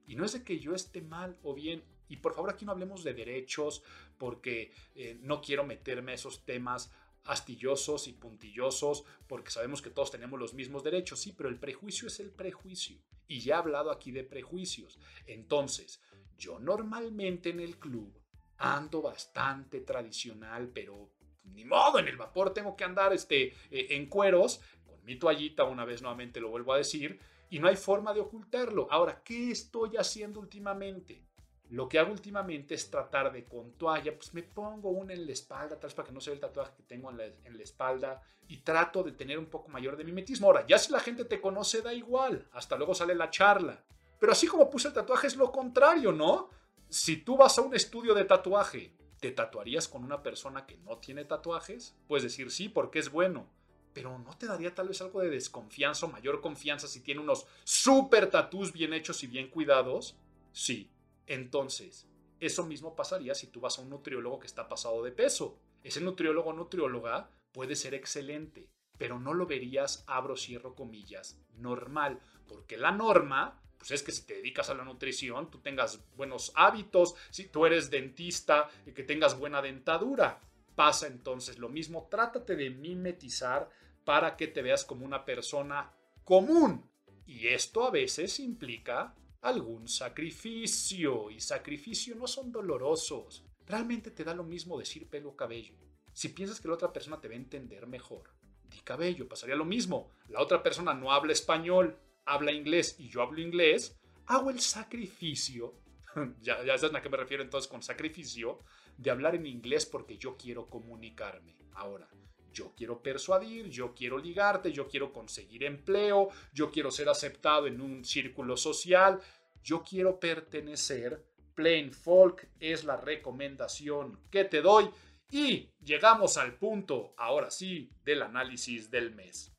Y no es de que yo esté mal o bien, y por favor aquí no hablemos de derechos porque eh, no quiero meterme a esos temas astillosos y puntillosos porque sabemos que todos tenemos los mismos derechos, sí, pero el prejuicio es el prejuicio. Y ya he hablado aquí de prejuicios. Entonces, yo normalmente en el club ando bastante tradicional, pero ni modo, en el vapor tengo que andar este, eh, en cueros, con mi toallita, una vez nuevamente lo vuelvo a decir, y no hay forma de ocultarlo. Ahora, ¿qué estoy haciendo últimamente? Lo que hago últimamente es tratar de con toalla, pues me pongo una en la espalda, tal vez para que no se vea el tatuaje que tengo en la, en la, espalda y trato de tener un poco mayor de mimetismo. Ahora, ya si la gente te conoce, da igual, hasta luego sale la charla. Pero así como puse el tatuaje es lo contrario, ¿no? Si tú vas a un estudio de tatuaje, ¿te tatuarías con una persona que no tiene tatuajes? Puedes decir sí, porque es bueno. Pero ¿no te daría tal vez algo de desconfianza o mayor confianza si tiene unos super tatús bien hechos y bien cuidados? Sí, entonces, eso mismo pasaría si tú vas a un nutriólogo que está pasado de peso. Ese nutriólogo o nutrióloga puede ser excelente, pero no lo verías, abro, cierro comillas, normal, porque la norma, pues es que si te dedicas a la nutrición, tú tengas buenos hábitos, si tú eres dentista, que tengas buena dentadura. Pasa entonces lo mismo, trátate de mimetizar para que te veas como una persona común. Y esto a veces implica algún sacrificio, y sacrificio no son dolorosos. Realmente te da lo mismo decir pelo o cabello. Si piensas que la otra persona te va a entender mejor, di cabello, pasaría lo mismo. La otra persona no habla español, habla inglés y yo hablo inglés, hago el sacrificio, ya, ya sabes a qué me refiero entonces con sacrificio, de hablar en inglés porque yo quiero comunicarme. Ahora, yo quiero persuadir, yo quiero ligarte, yo quiero conseguir empleo, yo quiero ser aceptado en un círculo social, yo quiero pertenecer. Plain Folk es la recomendación que te doy y llegamos al punto, ahora sí, del análisis del mes.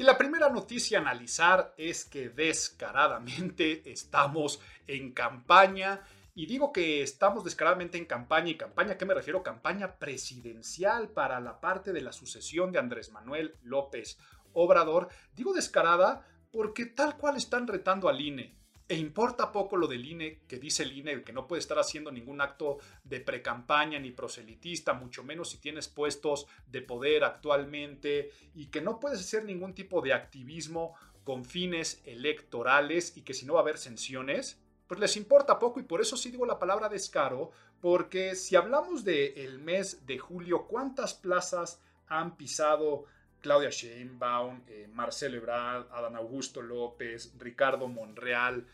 Y la primera noticia a analizar es que descaradamente estamos en campaña. Y digo que estamos descaradamente en campaña. ¿Y campaña qué me refiero? Campaña presidencial para la parte de la sucesión de Andrés Manuel López Obrador. Digo descarada porque tal cual están retando al INE. E importa poco lo del INE, que dice el INE que no puede estar haciendo ningún acto de precampaña ni proselitista, mucho menos si tienes puestos de poder actualmente, y que no puedes hacer ningún tipo de activismo con fines electorales y que si no va a haber sanciones, pues les importa poco y por eso sí digo la palabra descaro, porque si hablamos del mes de julio, ¿cuántas plazas han pisado Claudia Sheinbaum, eh, Marcelo Ebrard, Adán Augusto López, Ricardo Monreal,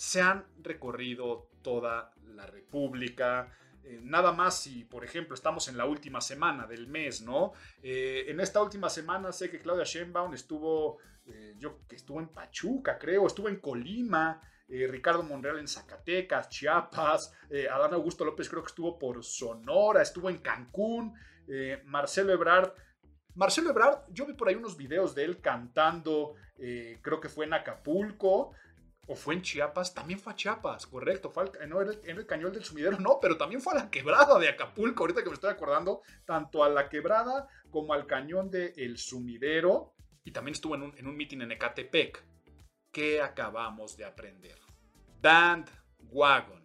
se han recorrido toda la República. Eh, nada más si, por ejemplo, estamos en la última semana del mes, ¿no? Eh, en esta última semana sé que Claudia Sheinbaum estuvo, yo que estuvo en Pachuca, creo, estuvo en Colima, Ricardo Monreal en Zacatecas, Chiapas, Adán Augusto López creo que estuvo por Sonora, estuvo en Cancún, Marcelo Ebrard Marcelo Ebrard, yo vi por ahí unos videos de él cantando, eh, creo que fue en Acapulco. ¿O fue en Chiapas? También fue a Chiapas, correcto. Fue no, en el, cañón del sumidero, no, pero también fue a la quebrada de Acapulco, ahorita que me estoy acordando, tanto a la quebrada como al cañón del sumidero. Y también estuvo en un, en un meeting en Ecatepec. ¿Qué acabamos de aprender? Bandwagon.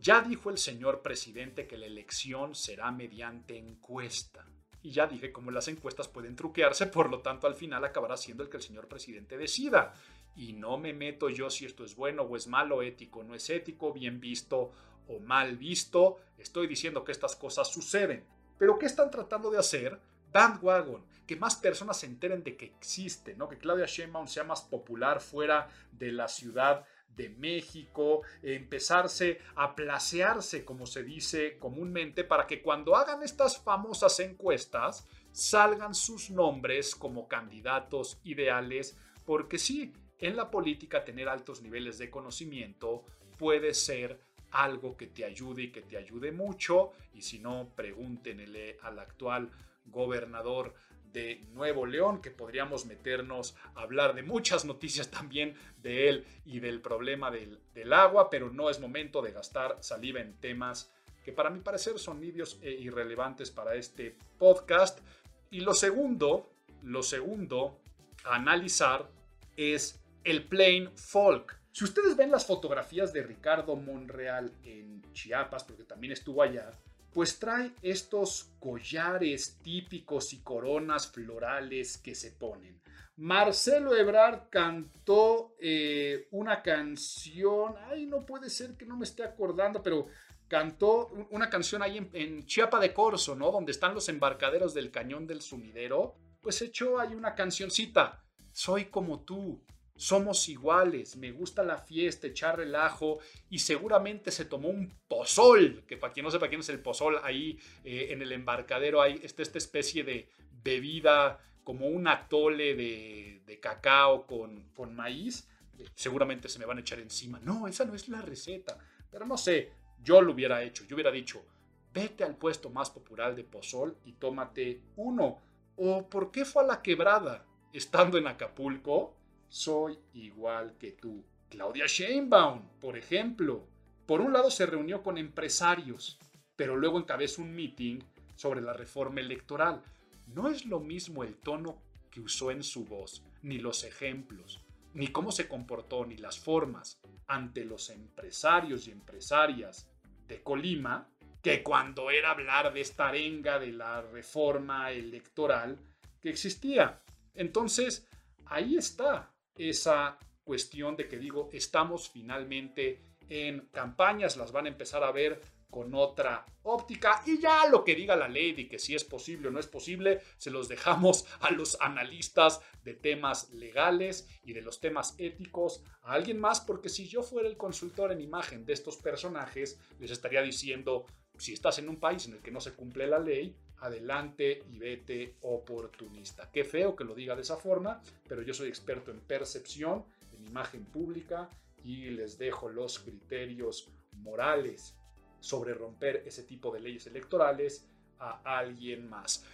Ya dijo el señor presidente que la elección será mediante encuesta. Y ya dije cómo las encuestas pueden truquearse, por lo tanto al final acabará siendo el que el señor presidente decida. Y no me meto yo si esto es bueno o es malo, ético no es ético, bien visto o mal visto. Estoy diciendo que estas cosas suceden. Pero ¿qué están tratando de hacer? Bandwagon, que más personas se enteren de que existe, ¿no? Que Claudia Sheinbaum sea más popular fuera de la ciudad de México, empezarse a placearse, como se dice comúnmente, para que cuando hagan estas famosas encuestas salgan sus nombres como candidatos ideales, porque sí, en la política tener altos niveles de conocimiento puede ser algo que te ayude y que te ayude mucho, y si no, pregúntenle al actual gobernador de Nuevo León, que podríamos meternos a hablar de muchas noticias también de él y del problema del, agua, pero no es momento de gastar saliva en temas que para mi parecer son nidios e irrelevantes para este podcast. Y lo segundo, lo segundo a analizar es el plain folk. Si ustedes ven las fotografías de Ricardo Monreal en Chiapas, porque también estuvo allá, pues trae estos collares típicos y coronas florales que se ponen. Marcelo Ebrard cantó eh, una canción, ay, no puede ser que no me esté acordando, pero cantó una canción ahí en, Chiapa de Corzo, ¿no? Donde están los embarcaderos del cañón del sumidero. Pues echó ahí una cancioncita, Soy como tú, somos iguales, me gusta la fiesta, echar relajo y seguramente se tomó un pozol, que para quien no sepa quién es el pozol, ahí eh, en el embarcadero hay esta, esta especie de bebida como un atole de, de cacao con, con maíz, seguramente se me van a echar encima. No, esa no es la receta, pero no sé, yo lo hubiera hecho, yo hubiera dicho, vete al puesto más popular de pozol y tómate uno. ¿O por qué fue a la quebrada estando en Acapulco? Soy igual que tú. Claudia Sheinbaum, por ejemplo, por un lado se reunió con empresarios, pero luego encabezó un meeting sobre la reforma electoral. No es lo mismo el tono que usó en su voz, ni los ejemplos, ni cómo se comportó, ni las formas ante los empresarios y empresarias de Colima, que cuando era hablar de esta arenga de la reforma electoral que existía. Entonces, ahí está esa cuestión de que digo, estamos finalmente en campañas, las van a empezar a ver con otra óptica. Y ya lo que diga la ley de que si es posible o no es posible, se los dejamos a los analistas de temas legales y de los temas éticos, a alguien más, porque si yo fuera el consultor en imagen de estos personajes, les estaría diciendo, si estás en un país en el que no se cumple la ley, adelante y vete oportunista. Qué feo que lo diga de esa forma, pero yo soy experto en percepción, en imagen pública y les dejo los criterios morales sobre romper ese tipo de leyes electorales a alguien más.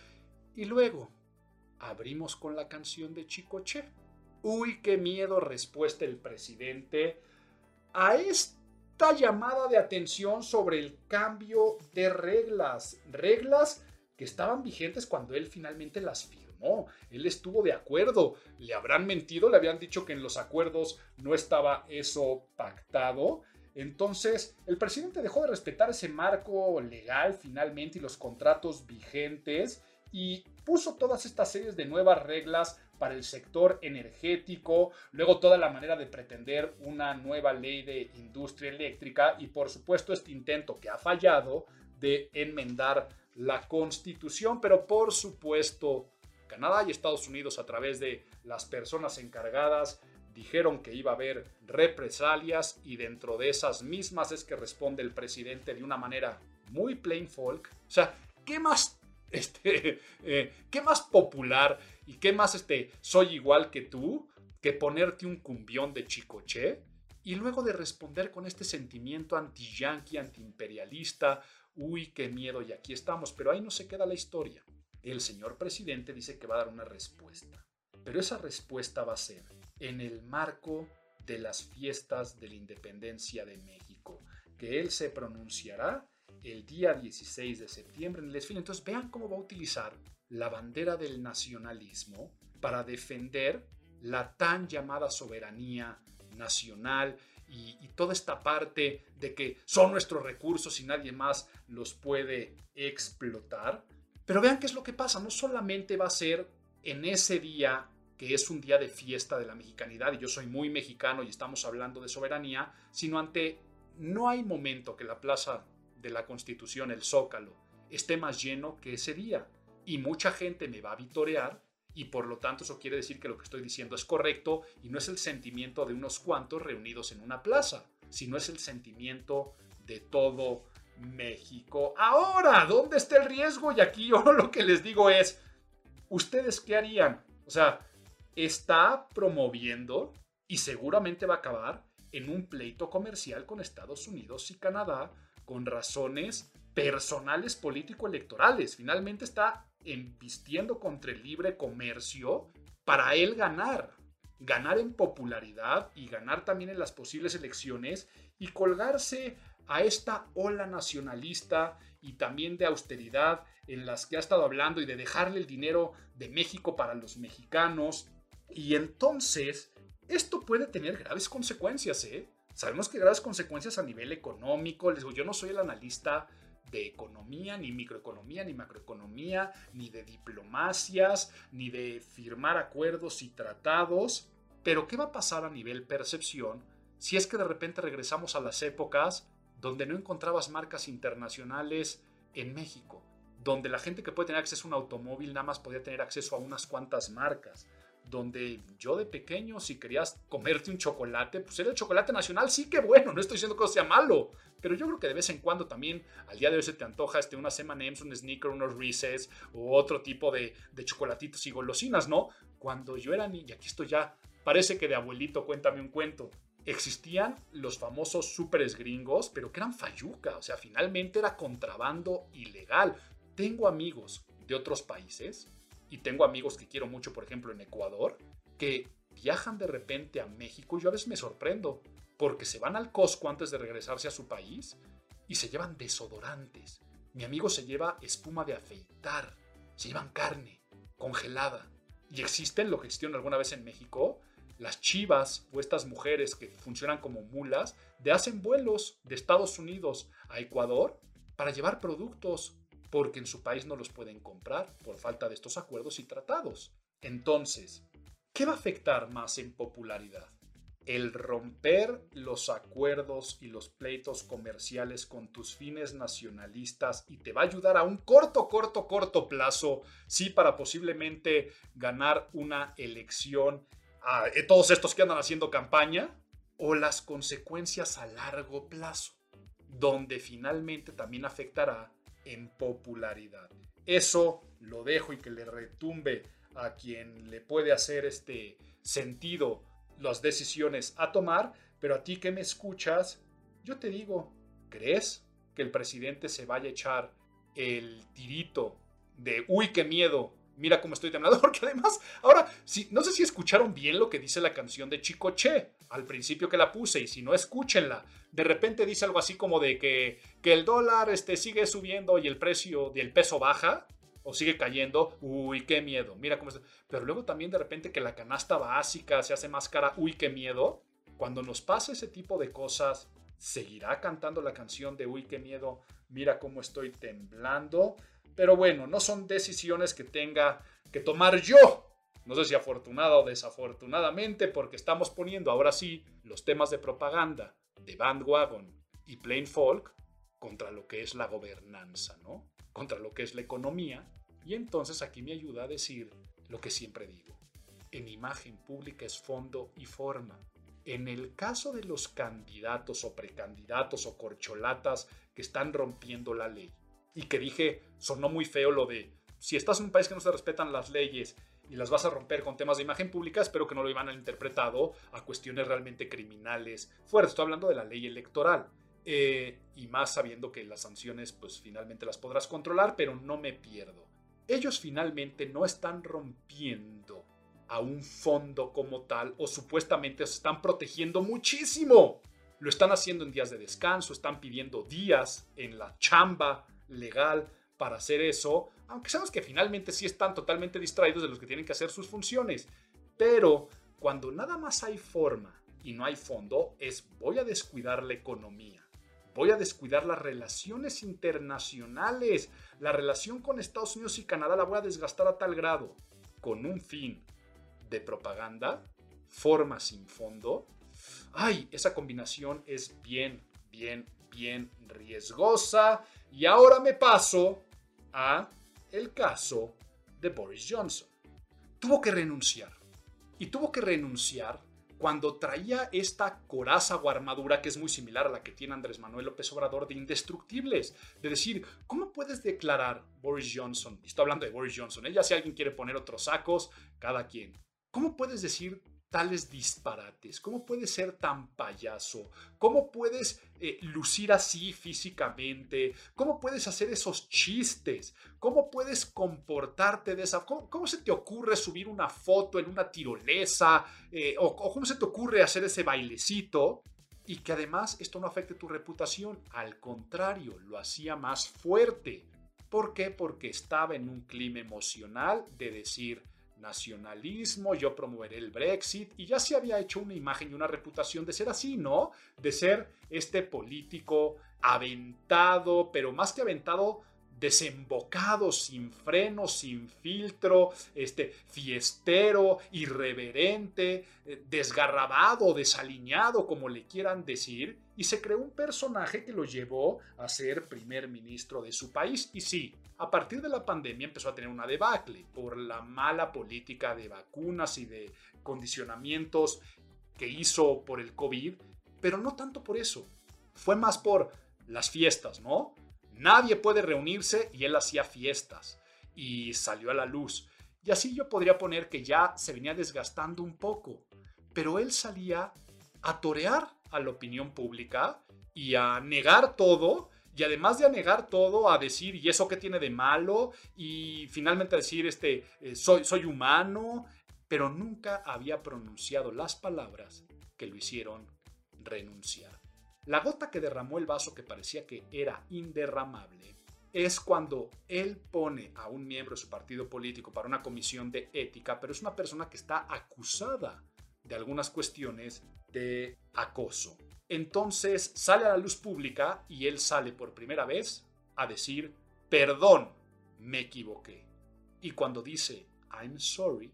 Y luego, abrimos con la canción de Chicoche. Uy, qué miedo, respuesta el presidente a esta llamada de atención sobre el cambio de reglas. Reglas que estaban vigentes cuando él finalmente las firmó. Él estuvo de acuerdo. ¿Le habrán mentido? ¿Le habían dicho que en los acuerdos no estaba eso pactado? Entonces, el presidente dejó de respetar ese marco legal finalmente y los contratos vigentes y puso todas estas series de nuevas reglas para el sector energético, luego toda la manera de pretender una nueva ley de industria eléctrica y por supuesto este intento que ha fallado de enmendar la constitución, pero por supuesto Canadá y Estados Unidos a través de las personas encargadas dijeron que iba a haber represalias y dentro de esas mismas es que responde el presidente de una manera muy plain folk. O sea, ¿qué más, este, eh, ¿qué más popular y qué más este, soy igual que tú que ponerte un cumbión de chicoche? Y luego de responder con este sentimiento anti-yankee, anti-imperialista, uy, qué miedo, y aquí estamos, pero ahí no se queda la historia. El señor presidente dice que va a dar una respuesta, pero esa respuesta va a ser en el marco de las fiestas de la independencia de México, que él se pronunciará el día 16 de septiembre en el desfile. Entonces vean cómo va a utilizar la bandera del nacionalismo para defender la tan llamada soberanía nacional y, toda esta parte de que son nuestros recursos y nadie más los puede explotar. Pero vean qué es lo que pasa, no solamente va a ser en ese día que es un día de fiesta de la mexicanidad y yo soy muy mexicano y estamos hablando de soberanía, sino ante no hay momento que la plaza de la Constitución, el Zócalo, esté más lleno que ese día y mucha gente me va a vitorear y por lo tanto eso quiere decir que lo que estoy diciendo es correcto y no es el sentimiento de unos cuantos reunidos en una plaza, sino es el sentimiento de todo México. Ahora, ¿dónde está el riesgo? Y aquí yo lo que les digo es, ¿ustedes qué harían? O sea, está promoviendo y seguramente va a acabar en un pleito comercial con Estados Unidos y Canadá con razones personales político-electorales. Finalmente está embistiendo contra el libre comercio para él ganar, ganar en popularidad y ganar también en las posibles elecciones y colgarse a esta ola nacionalista y también de austeridad en las que ha estado hablando y de dejarle el dinero de México para los mexicanos. Y entonces, esto puede tener graves consecuencias, ¿eh? Sabemos que graves consecuencias a nivel económico. Les digo, yo no soy el analista de economía, ni microeconomía, ni macroeconomía, ni de diplomacias, ni de firmar acuerdos y tratados. Pero ¿qué va a pasar a nivel percepción si es que de repente regresamos a las épocas donde no encontrabas marcas internacionales en México? Donde la gente que puede tener acceso a un automóvil nada más podía tener acceso a unas cuantas marcas donde yo de pequeño, si querías comerte un chocolate, pues era el chocolate nacional, sí que bueno, no estoy diciendo que sea malo, pero yo creo que de vez en cuando también al día de hoy se te antoja este, unas M&M's, un sneaker, unos Reese's o otro tipo de, de chocolatitos y golosinas, ¿no? Cuando yo era niña, aquí estoy ya, parece que de abuelito, cuéntame un cuento, existían los famosos súperes gringos, pero que eran fayuca, o sea, finalmente era contrabando ilegal. Tengo amigos de otros países y tengo amigos que quiero mucho, por ejemplo, en Ecuador, que viajan de repente a México y yo a veces me sorprendo porque se van al Costco antes de regresarse a su país y se llevan desodorantes. Mi amigo se lleva espuma de afeitar, se llevan carne congelada. Y existen, lo que existieron alguna vez en México, las chivas o estas mujeres que funcionan como mulas, de hacen vuelos de Estados Unidos a Ecuador para llevar productos porque en su país no los pueden comprar por falta de estos acuerdos y tratados. Entonces, ¿qué va a afectar más en popularidad? El romper los acuerdos y los pleitos comerciales con tus fines nacionalistas y te va a ayudar a un corto, corto, corto plazo, sí, para posiblemente ganar una elección a eh, todos estos que andan haciendo campaña, o las consecuencias a largo plazo, donde finalmente también afectará en popularidad. Eso lo dejo y que le retumbe a quien le puede hacer este sentido las decisiones a tomar, pero a ti que me escuchas, yo te digo, ¿crees que el presidente se vaya a echar el tirito de, uy, qué miedo, mira cómo estoy temblando, porque además, ahora, si, no sé si escucharon bien lo que dice la canción de Chico Che al principio que la puse, y si no, escúchenla. De repente dice algo así como de que, que el dólar este, sigue subiendo y el precio del peso baja, o sigue cayendo, uy, qué miedo, mira cómo está. Pero luego también de repente que la canasta básica se hace más cara, uy, qué miedo. Cuando nos pasa ese tipo de cosas, seguirá cantando la canción de uy, qué miedo, mira cómo estoy temblando. Pero bueno, no son decisiones que tenga que tomar yo. No sé si afortunada o desafortunadamente, porque estamos poniendo ahora sí los temas de propaganda de Bandwagon y Plain Folk contra lo que es la gobernanza, ¿no? Contra lo que es la economía. Y entonces aquí me ayuda a decir lo que siempre digo. En imagen pública es fondo y forma. En el caso de los candidatos o precandidatos o corcholatas que están rompiendo la ley, y que dije, sonó muy feo lo de, si estás en un país que no se respetan las leyes y las vas a romper con temas de imagen pública, espero que no lo iban a interpretado a cuestiones realmente criminales fuertes. Estoy hablando de la ley electoral. Eh, y más sabiendo que las sanciones pues finalmente las podrás controlar, pero no me pierdo. Ellos finalmente no están rompiendo a un fondo como tal o supuestamente se están protegiendo muchísimo. Lo están haciendo en días de descanso, están pidiendo días en la chamba legal para hacer eso, aunque sabemos que finalmente sí están totalmente distraídos de los que tienen que hacer sus funciones. Pero cuando nada más hay forma y no hay fondo, es voy a descuidar la economía, voy a descuidar las relaciones internacionales, la relación con Estados Unidos y Canadá la voy a desgastar a tal grado, con un fin de propaganda, forma sin fondo. Ay, esa combinación es bien, bien, bien riesgosa. Y ahora me paso a el caso de Boris Johnson. Tuvo que renunciar. Y tuvo que renunciar cuando traía esta coraza o armadura que es muy similar a la que tiene Andrés Manuel López Obrador de indestructibles. De decir, ¿cómo puedes declarar Boris Johnson? Y estoy hablando de Boris Johnson. Ella, si alguien quiere poner otros sacos, cada quien. ¿Cómo puedes decir tales disparates? ¿Cómo puedes ser tan payaso? ¿Cómo puedes eh, lucir así físicamente? ¿Cómo puedes hacer esos chistes? ¿Cómo puedes comportarte de esa ¿Cómo, cómo se te ocurre subir una foto en una tirolesa? Eh, o, ¿O cómo se te ocurre hacer ese bailecito? Y que además esto no afecte tu reputación. Al contrario, lo hacía más fuerte. ¿Por qué? Porque estaba en un clima emocional de decir, nacionalismo, yo promoveré el Brexit, y ya se había hecho una imagen y una reputación de ser así, ¿no? De ser este político aventado, pero más que aventado, desembocado, sin freno, sin filtro, este, fiestero, irreverente, eh, desgarrabado, desaliñado, como le quieran decir, y se creó un personaje que lo llevó a ser primer ministro de su país. Y sí, a partir de la pandemia empezó a tener una debacle por la mala política de vacunas y de condicionamientos que hizo por el COVID, pero no tanto por eso. Fue más por las fiestas, ¿no? Nadie puede reunirse y él hacía fiestas y salió a la luz. Y así yo podría poner que ya se venía desgastando un poco, pero él salía a torear a la opinión pública y a negar todo y además de negar todo, a decir, ¿y eso qué tiene de malo? Y finalmente a decir, este, eh, soy, soy humano, pero nunca había pronunciado las palabras que lo hicieron renunciar. La gota que derramó el vaso que parecía que era inderramable es cuando él pone a un miembro de su partido político para una comisión de ética, pero es una persona que está acusada de algunas cuestiones de acoso. Entonces sale a la luz pública y él sale por primera vez a decir, perdón, me equivoqué. Y cuando dice, I'm sorry,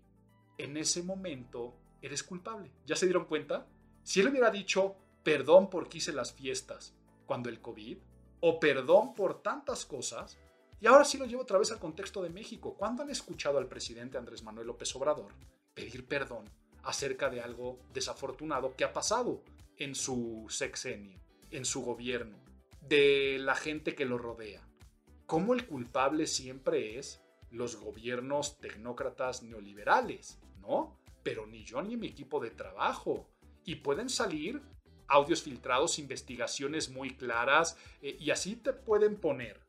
en ese momento eres culpable. ¿Ya se dieron cuenta? Si él hubiera dicho, perdón porque hice las fiestas cuando el COVID, o perdón por tantas cosas, y ahora sí lo llevo otra vez al contexto de México. ¿Cuándo han escuchado al presidente Andrés Manuel López Obrador pedir perdón acerca de algo desafortunado que ha pasado en su sexenio, en su gobierno, de la gente que lo rodea? ¿Cómo el culpable siempre es los gobiernos tecnócratas neoliberales? ¿No? Pero ni yo ni mi equipo de trabajo. Y pueden salir audios filtrados, investigaciones muy claras, eh, y así te pueden poner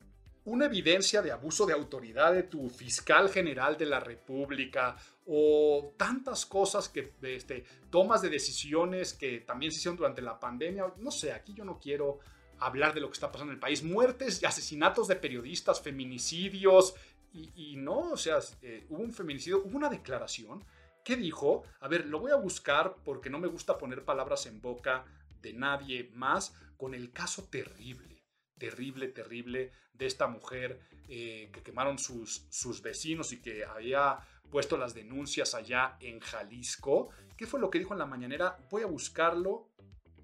una evidencia de abuso de autoridad de tu fiscal general de la República o tantas cosas que este, tomas de decisiones que también se hicieron durante la pandemia. No sé, aquí yo no quiero hablar de lo que está pasando en el país. Muertes y asesinatos de periodistas, feminicidios, y, no, o sea, eh, hubo un feminicidio, hubo una declaración que dijo, a ver, lo voy a buscar porque no me gusta poner palabras en boca de nadie más con el caso terrible, terrible, terrible de esta mujer eh, que quemaron sus, sus vecinos y que había puesto las denuncias allá en Jalisco. ¿Qué fue lo que dijo en la mañanera? Voy a buscarlo.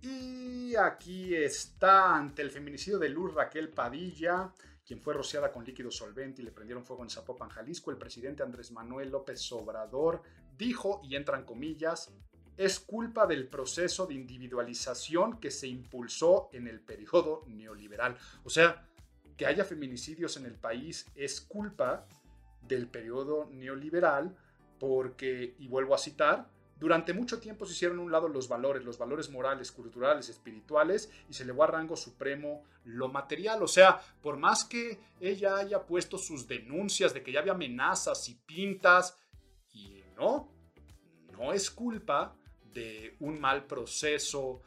Y aquí está, ante el feminicidio de Luz Raquel Padilla, quien fue rociada con líquido solvente y le prendieron fuego en Zapopan, Jalisco, el presidente Andrés Manuel López Obrador dijo, y entran comillas, es culpa del proceso de individualización que se impulsó en el periodo neoliberal. O sea, que haya feminicidios en el país es culpa del periodo neoliberal porque, y vuelvo a citar, durante mucho tiempo se hicieron a un lado los valores, los valores morales, culturales, espirituales, y se elevó a rango supremo lo material. O sea, por más que ella haya puesto sus denuncias de que ya había amenazas y pintas, y no, es culpa de un mal proceso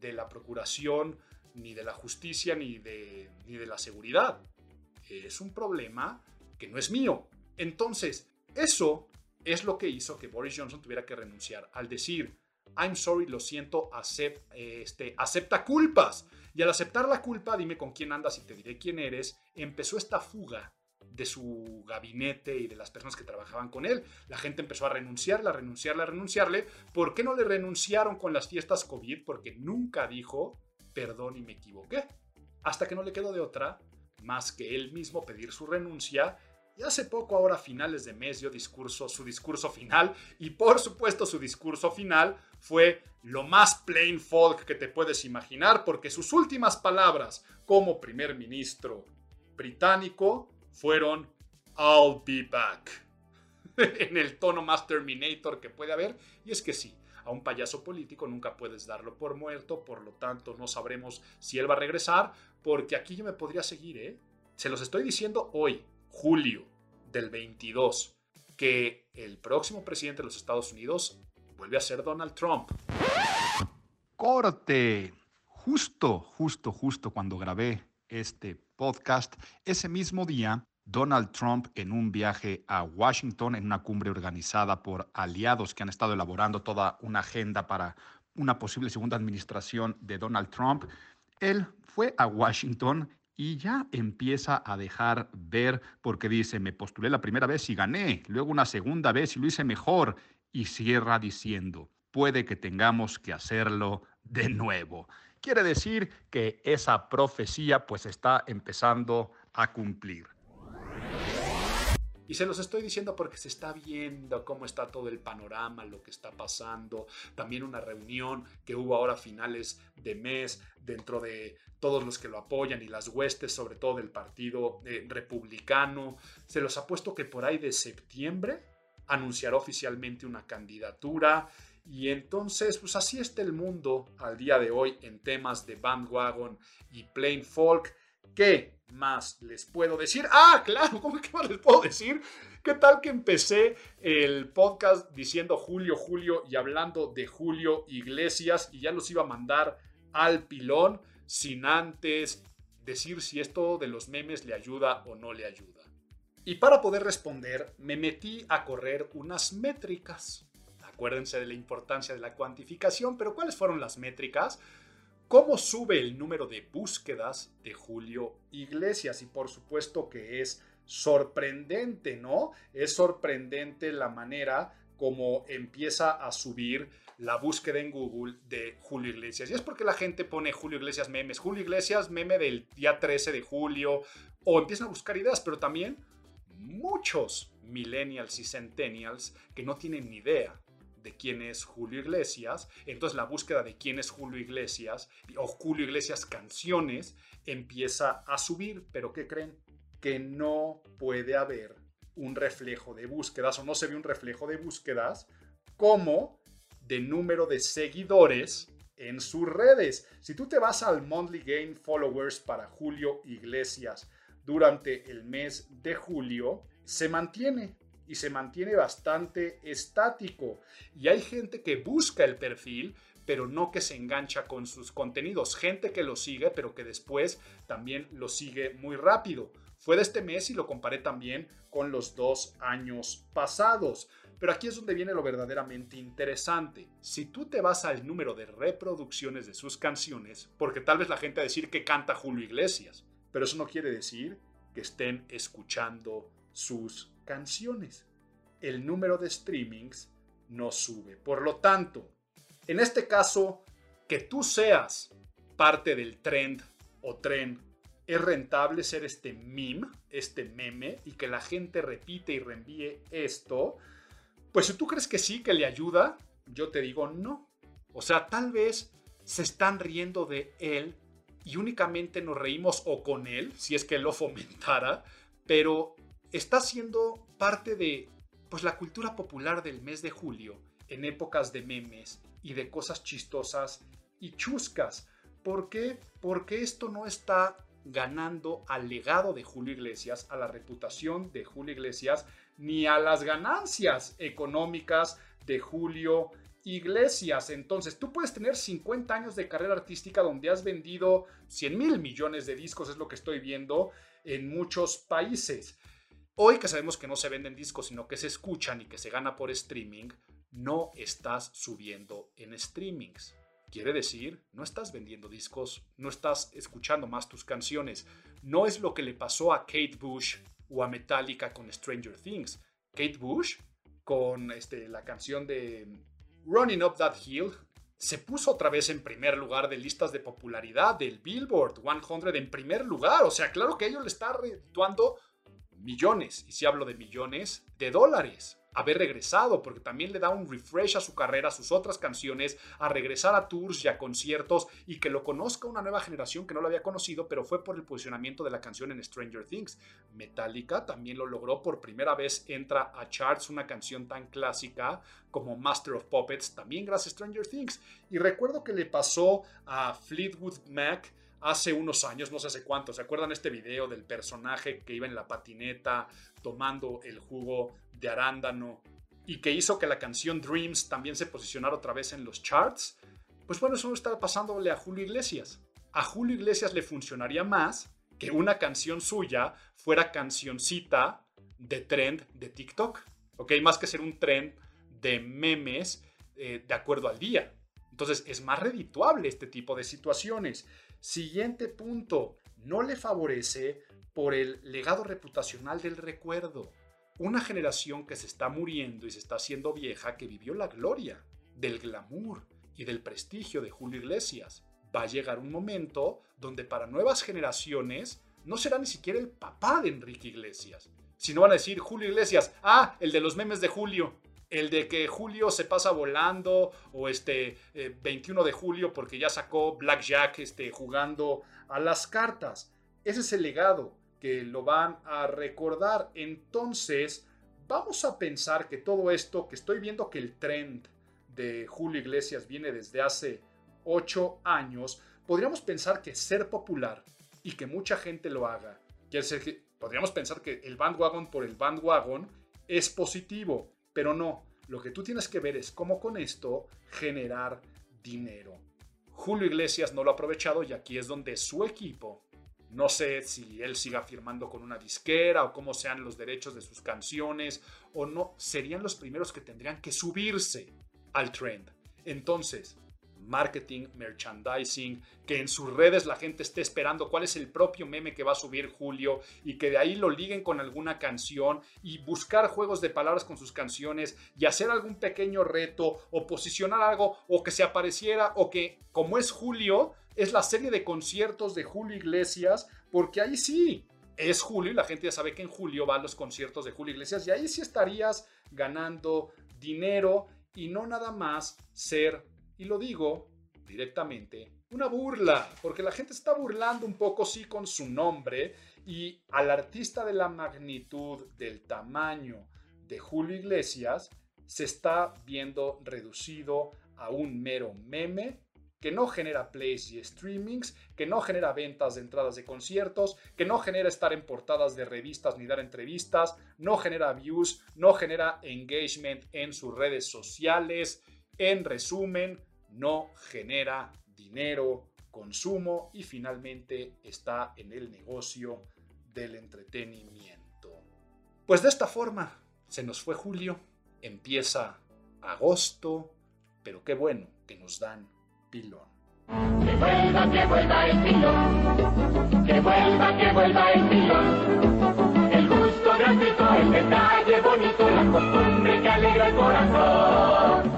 de la procuración, ni de la justicia, ni de, ni de la seguridad. Es un problema que no es mío. Entonces, eso es lo que hizo que Boris Johnson tuviera que renunciar al decir, I'm sorry, lo siento, este, acepta culpas. Y al aceptar la culpa, dime con quién andas y te diré quién eres, empezó esta fuga de su gabinete y de las personas que trabajaban con él. La gente empezó a renunciarle, a renunciarle, a renunciarle. ¿Por qué no le renunciaron con las fiestas COVID? Porque nunca dijo, perdón y me equivoqué. Hasta que no le quedó de otra más que él mismo pedir su renuncia y hace poco, ahora a finales de mes, dio discurso, su discurso final. Y por supuesto, su discurso final fue lo más plain folk que te puedes imaginar, porque sus últimas palabras como primer ministro británico fueron I'll be back. en el tono más Terminator que puede haber. Y es que sí, a un payaso político nunca puedes darlo por muerto, por lo tanto no sabremos si él va a regresar, porque aquí yo me podría seguir, ¿eh? Se los estoy diciendo hoy, julio del 22, que el próximo presidente de los Estados Unidos vuelve a ser Donald Trump. Corte. Justo, justo, justo cuando grabé este podcast, ese mismo día, Donald Trump en un viaje a Washington, en una cumbre organizada por aliados que han estado elaborando toda una agenda para una posible segunda administración de Donald Trump, él fue a Washington y ya empieza a dejar ver porque dice, me postulé la primera vez y gané, luego una segunda vez y lo hice mejor y cierra diciendo, puede que tengamos que hacerlo de nuevo. Quiere decir que esa profecía pues está empezando a cumplir. Y se los estoy diciendo porque se está viendo cómo está todo el panorama, lo que está pasando. También una reunión que hubo ahora a finales de mes dentro de todos los que lo apoyan y las huestes, sobre todo del Partido eh, Republicano. Se los ha puesto que por ahí de septiembre anunciará oficialmente una candidatura. Y entonces, pues así está el mundo al día de hoy en temas de bandwagon y plain folk. ¿Qué más les puedo decir? Ah, claro, ¿cómo más les puedo decir? ¿Qué tal que empecé el podcast diciendo Julio, Julio y hablando de Julio Iglesias y ya los iba a mandar al pilón sin antes decir si esto de los memes le ayuda o no le ayuda? Y para poder responder, me metí a correr unas métricas. Acuérdense de la importancia de la cuantificación, pero ¿cuáles fueron las métricas? cómo sube el número de búsquedas de Julio Iglesias. Y por supuesto que es sorprendente, ¿no? Es sorprendente la manera como empieza a subir la búsqueda en Google de Julio Iglesias. Y es porque la gente pone Julio Iglesias memes, Julio Iglesias meme del día 13 de julio, o empiezan a buscar ideas, pero también muchos millennials y centennials que no tienen ni idea de quién es Julio Iglesias, entonces la búsqueda de quién es Julio Iglesias o Julio Iglesias canciones empieza a subir, pero ¿qué creen? Que no puede haber un reflejo de búsquedas o no se ve un reflejo de búsquedas como de número de seguidores en sus redes. Si tú te vas al Monthly Gain Followers para Julio Iglesias durante el mes de julio, se mantiene y se mantiene bastante estático. Y hay gente que busca el perfil, pero no que se engancha con sus contenidos. Gente que lo sigue, pero que después también lo sigue muy rápido. Fue de este mes y lo comparé también con los dos años pasados. Pero aquí es donde viene lo verdaderamente interesante. Si tú te vas al número de reproducciones de sus canciones, porque tal vez la gente va a decir que canta Julio Iglesias, pero eso no quiere decir que estén escuchando sus canciones. El número de streamings no sube. Por lo tanto, en este caso, que tú seas parte del trend o tren, es rentable ser este meme, este meme, y que la gente repite y reenvíe esto. Pues si tú crees que sí, que le ayuda, yo te digo no. O sea, tal vez se están riendo de él y únicamente nos reímos o con él, si es que lo fomentara, pero está siendo parte de pues, la cultura popular del mes de julio, en épocas de memes y de cosas chistosas y chuscas. ¿Por qué? Porque esto no está ganando al legado de Julio Iglesias, a la reputación de Julio Iglesias, ni a las ganancias económicas de Julio Iglesias. Entonces, tú puedes tener 50 años de carrera artística donde has vendido 100 mil millones de discos, es lo que estoy viendo en muchos países. Hoy que sabemos que no se venden discos, sino que se escuchan y que se gana por streaming, no estás subiendo en streamings. Quiere decir, no estás vendiendo discos, no estás escuchando más tus canciones. No es lo que le pasó a Kate Bush o a Metallica con Stranger Things. Kate Bush, con este, la canción de Running Up That Hill, se puso otra vez en primer lugar de listas de popularidad del Billboard 100 en primer lugar. O sea, claro que ellos le está redituando millones, y si hablo de millones, de dólares haber regresado, porque también le da un refresh a su carrera, a sus otras canciones, a regresar a tours y a conciertos y que lo conozca una nueva generación que no lo había conocido, pero fue por el posicionamiento de la canción en Stranger Things. Metallica también lo logró por primera vez, entra a charts una canción tan clásica como Master of Puppets, también gracias a Stranger Things. Y recuerdo que le pasó a Fleetwood Mac hace unos años, no sé hace cuánto, ¿se acuerdan este video del personaje que iba en la patineta tomando el jugo de arándano y que hizo que la canción Dreams también se posicionara otra vez en los charts? Pues bueno, eso no está pasándole a Julio Iglesias. A Julio Iglesias le funcionaría más que una canción suya fuera cancioncita de trend de TikTok, ¿ok? Más que ser un trend de memes eh, de acuerdo al día. Entonces es más redituable este tipo de situaciones. Siguiente punto, no le favorece por el legado reputacional del recuerdo. Una generación que se está muriendo y se está haciendo vieja que vivió la gloria, del glamour y del prestigio de Julio Iglesias. Va a llegar un momento donde para nuevas generaciones no será ni siquiera el papá de Enrique Iglesias, sino van a decir Julio Iglesias, ah, el de los memes de Julio, el de que Julio se pasa volando o este 21 eh, de julio porque ya sacó Blackjack este, jugando a las cartas. Ese es el legado que lo van a recordar. Entonces, vamos a pensar que todo esto, que estoy viendo que el trend de Julio Iglesias viene desde hace 8 años, podríamos pensar que ser popular y que mucha gente lo haga, podríamos pensar que el bandwagon por el bandwagon es positivo pero no, lo que tú tienes que ver es cómo con esto generar dinero. Julio Iglesias no lo ha aprovechado y aquí es donde su equipo, no sé si él siga firmando con una disquera o cómo sean los derechos de sus canciones o no, serían los primeros que tendrían que subirse al trend. Entonces, marketing, merchandising, que en sus redes la gente esté esperando cuál es el propio meme que va a subir Julio y que de ahí lo liguen con alguna canción y buscar juegos de palabras con sus canciones y hacer algún pequeño reto o posicionar algo o que se apareciera o que como es Julio, es la serie de conciertos de Julio Iglesias, porque ahí sí, es julio y la gente ya sabe que en julio van los conciertos de Julio Iglesias y ahí sí estarías ganando dinero y no nada más ser y lo digo directamente, una burla, porque la gente está burlando un poco, sí, con su nombre, y al artista de la magnitud, del tamaño de Julio Iglesias, se está viendo reducido a un mero meme que no genera plays y streamings, que no genera ventas de entradas de conciertos, que no genera estar en portadas de revistas ni dar entrevistas, no genera views, no genera engagement en sus redes sociales. En resumen, no genera dinero, consumo y finalmente está en el negocio del entretenimiento. Pues de esta forma se nos fue julio, empieza agosto, pero qué bueno que nos dan pilón. Que vuelva, que vuelva el pilón, que vuelva, que vuelva el pilón. El gusto gratuito, el detalle bonito, la costumbre que alegra el corazón.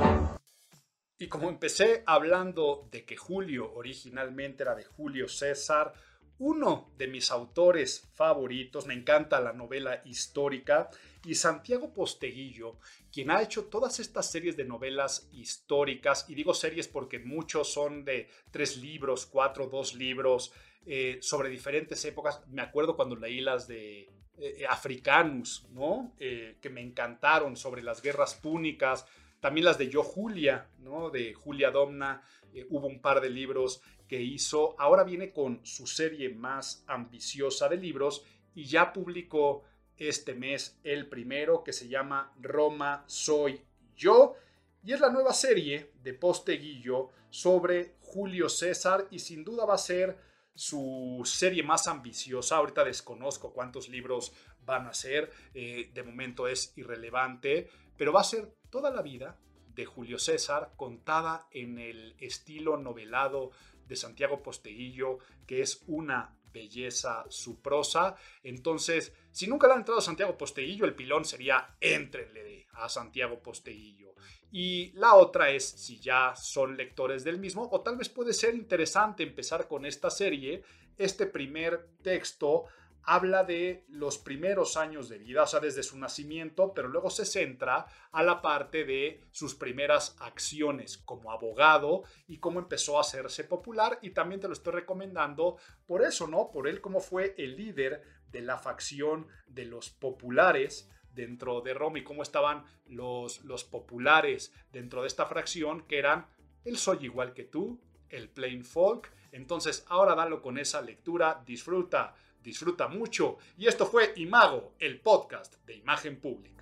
Y como empecé hablando de que Julio originalmente era de Julio César, uno de mis autores favoritos, me encanta la novela histórica, y Santiago Posteguillo, quien ha hecho todas estas series de novelas históricas, y digo series porque muchos son de tres libros, cuatro, dos libros, eh, sobre diferentes épocas. Me acuerdo cuando leí las de eh, Africanus, ¿no? Eh, que me encantaron sobre las guerras púnicas, también las de Yo Julia, ¿no? De Julia Domna. Eh, hubo un par de libros que hizo. Ahora viene con su serie más ambiciosa de libros y ya publicó este mes el primero que se llama Roma Soy Yo. Y es la nueva serie de Posteguillo sobre Julio César y sin duda va a ser su serie más ambiciosa. Ahorita desconozco cuántos libros van a ser, eh, de momento es irrelevante, pero va a ser toda la vida de Julio César contada en el estilo novelado de Santiago Posteguillo, que es una belleza su prosa. Entonces, si nunca le han entrado Santiago Posteguillo, el pilón sería entrenle a Santiago Posteguillo. Y la otra es si ya son lectores del mismo, o tal vez puede ser interesante empezar con esta serie, este primer texto habla de los primeros años de vida, o sea, desde su nacimiento, pero luego se centra a la parte de sus primeras acciones como abogado y cómo empezó a hacerse popular. Y también te lo estoy recomendando por eso, ¿no? Por él cómo fue el líder de la facción de los populares dentro de Roma y cómo estaban los, los populares dentro de esta fracción, que eran el soy igual que tú, el plain folk. Entonces, ahora dalo con esa lectura, disfruta disfruta mucho. Y esto fue Imago, el podcast de imagen pública.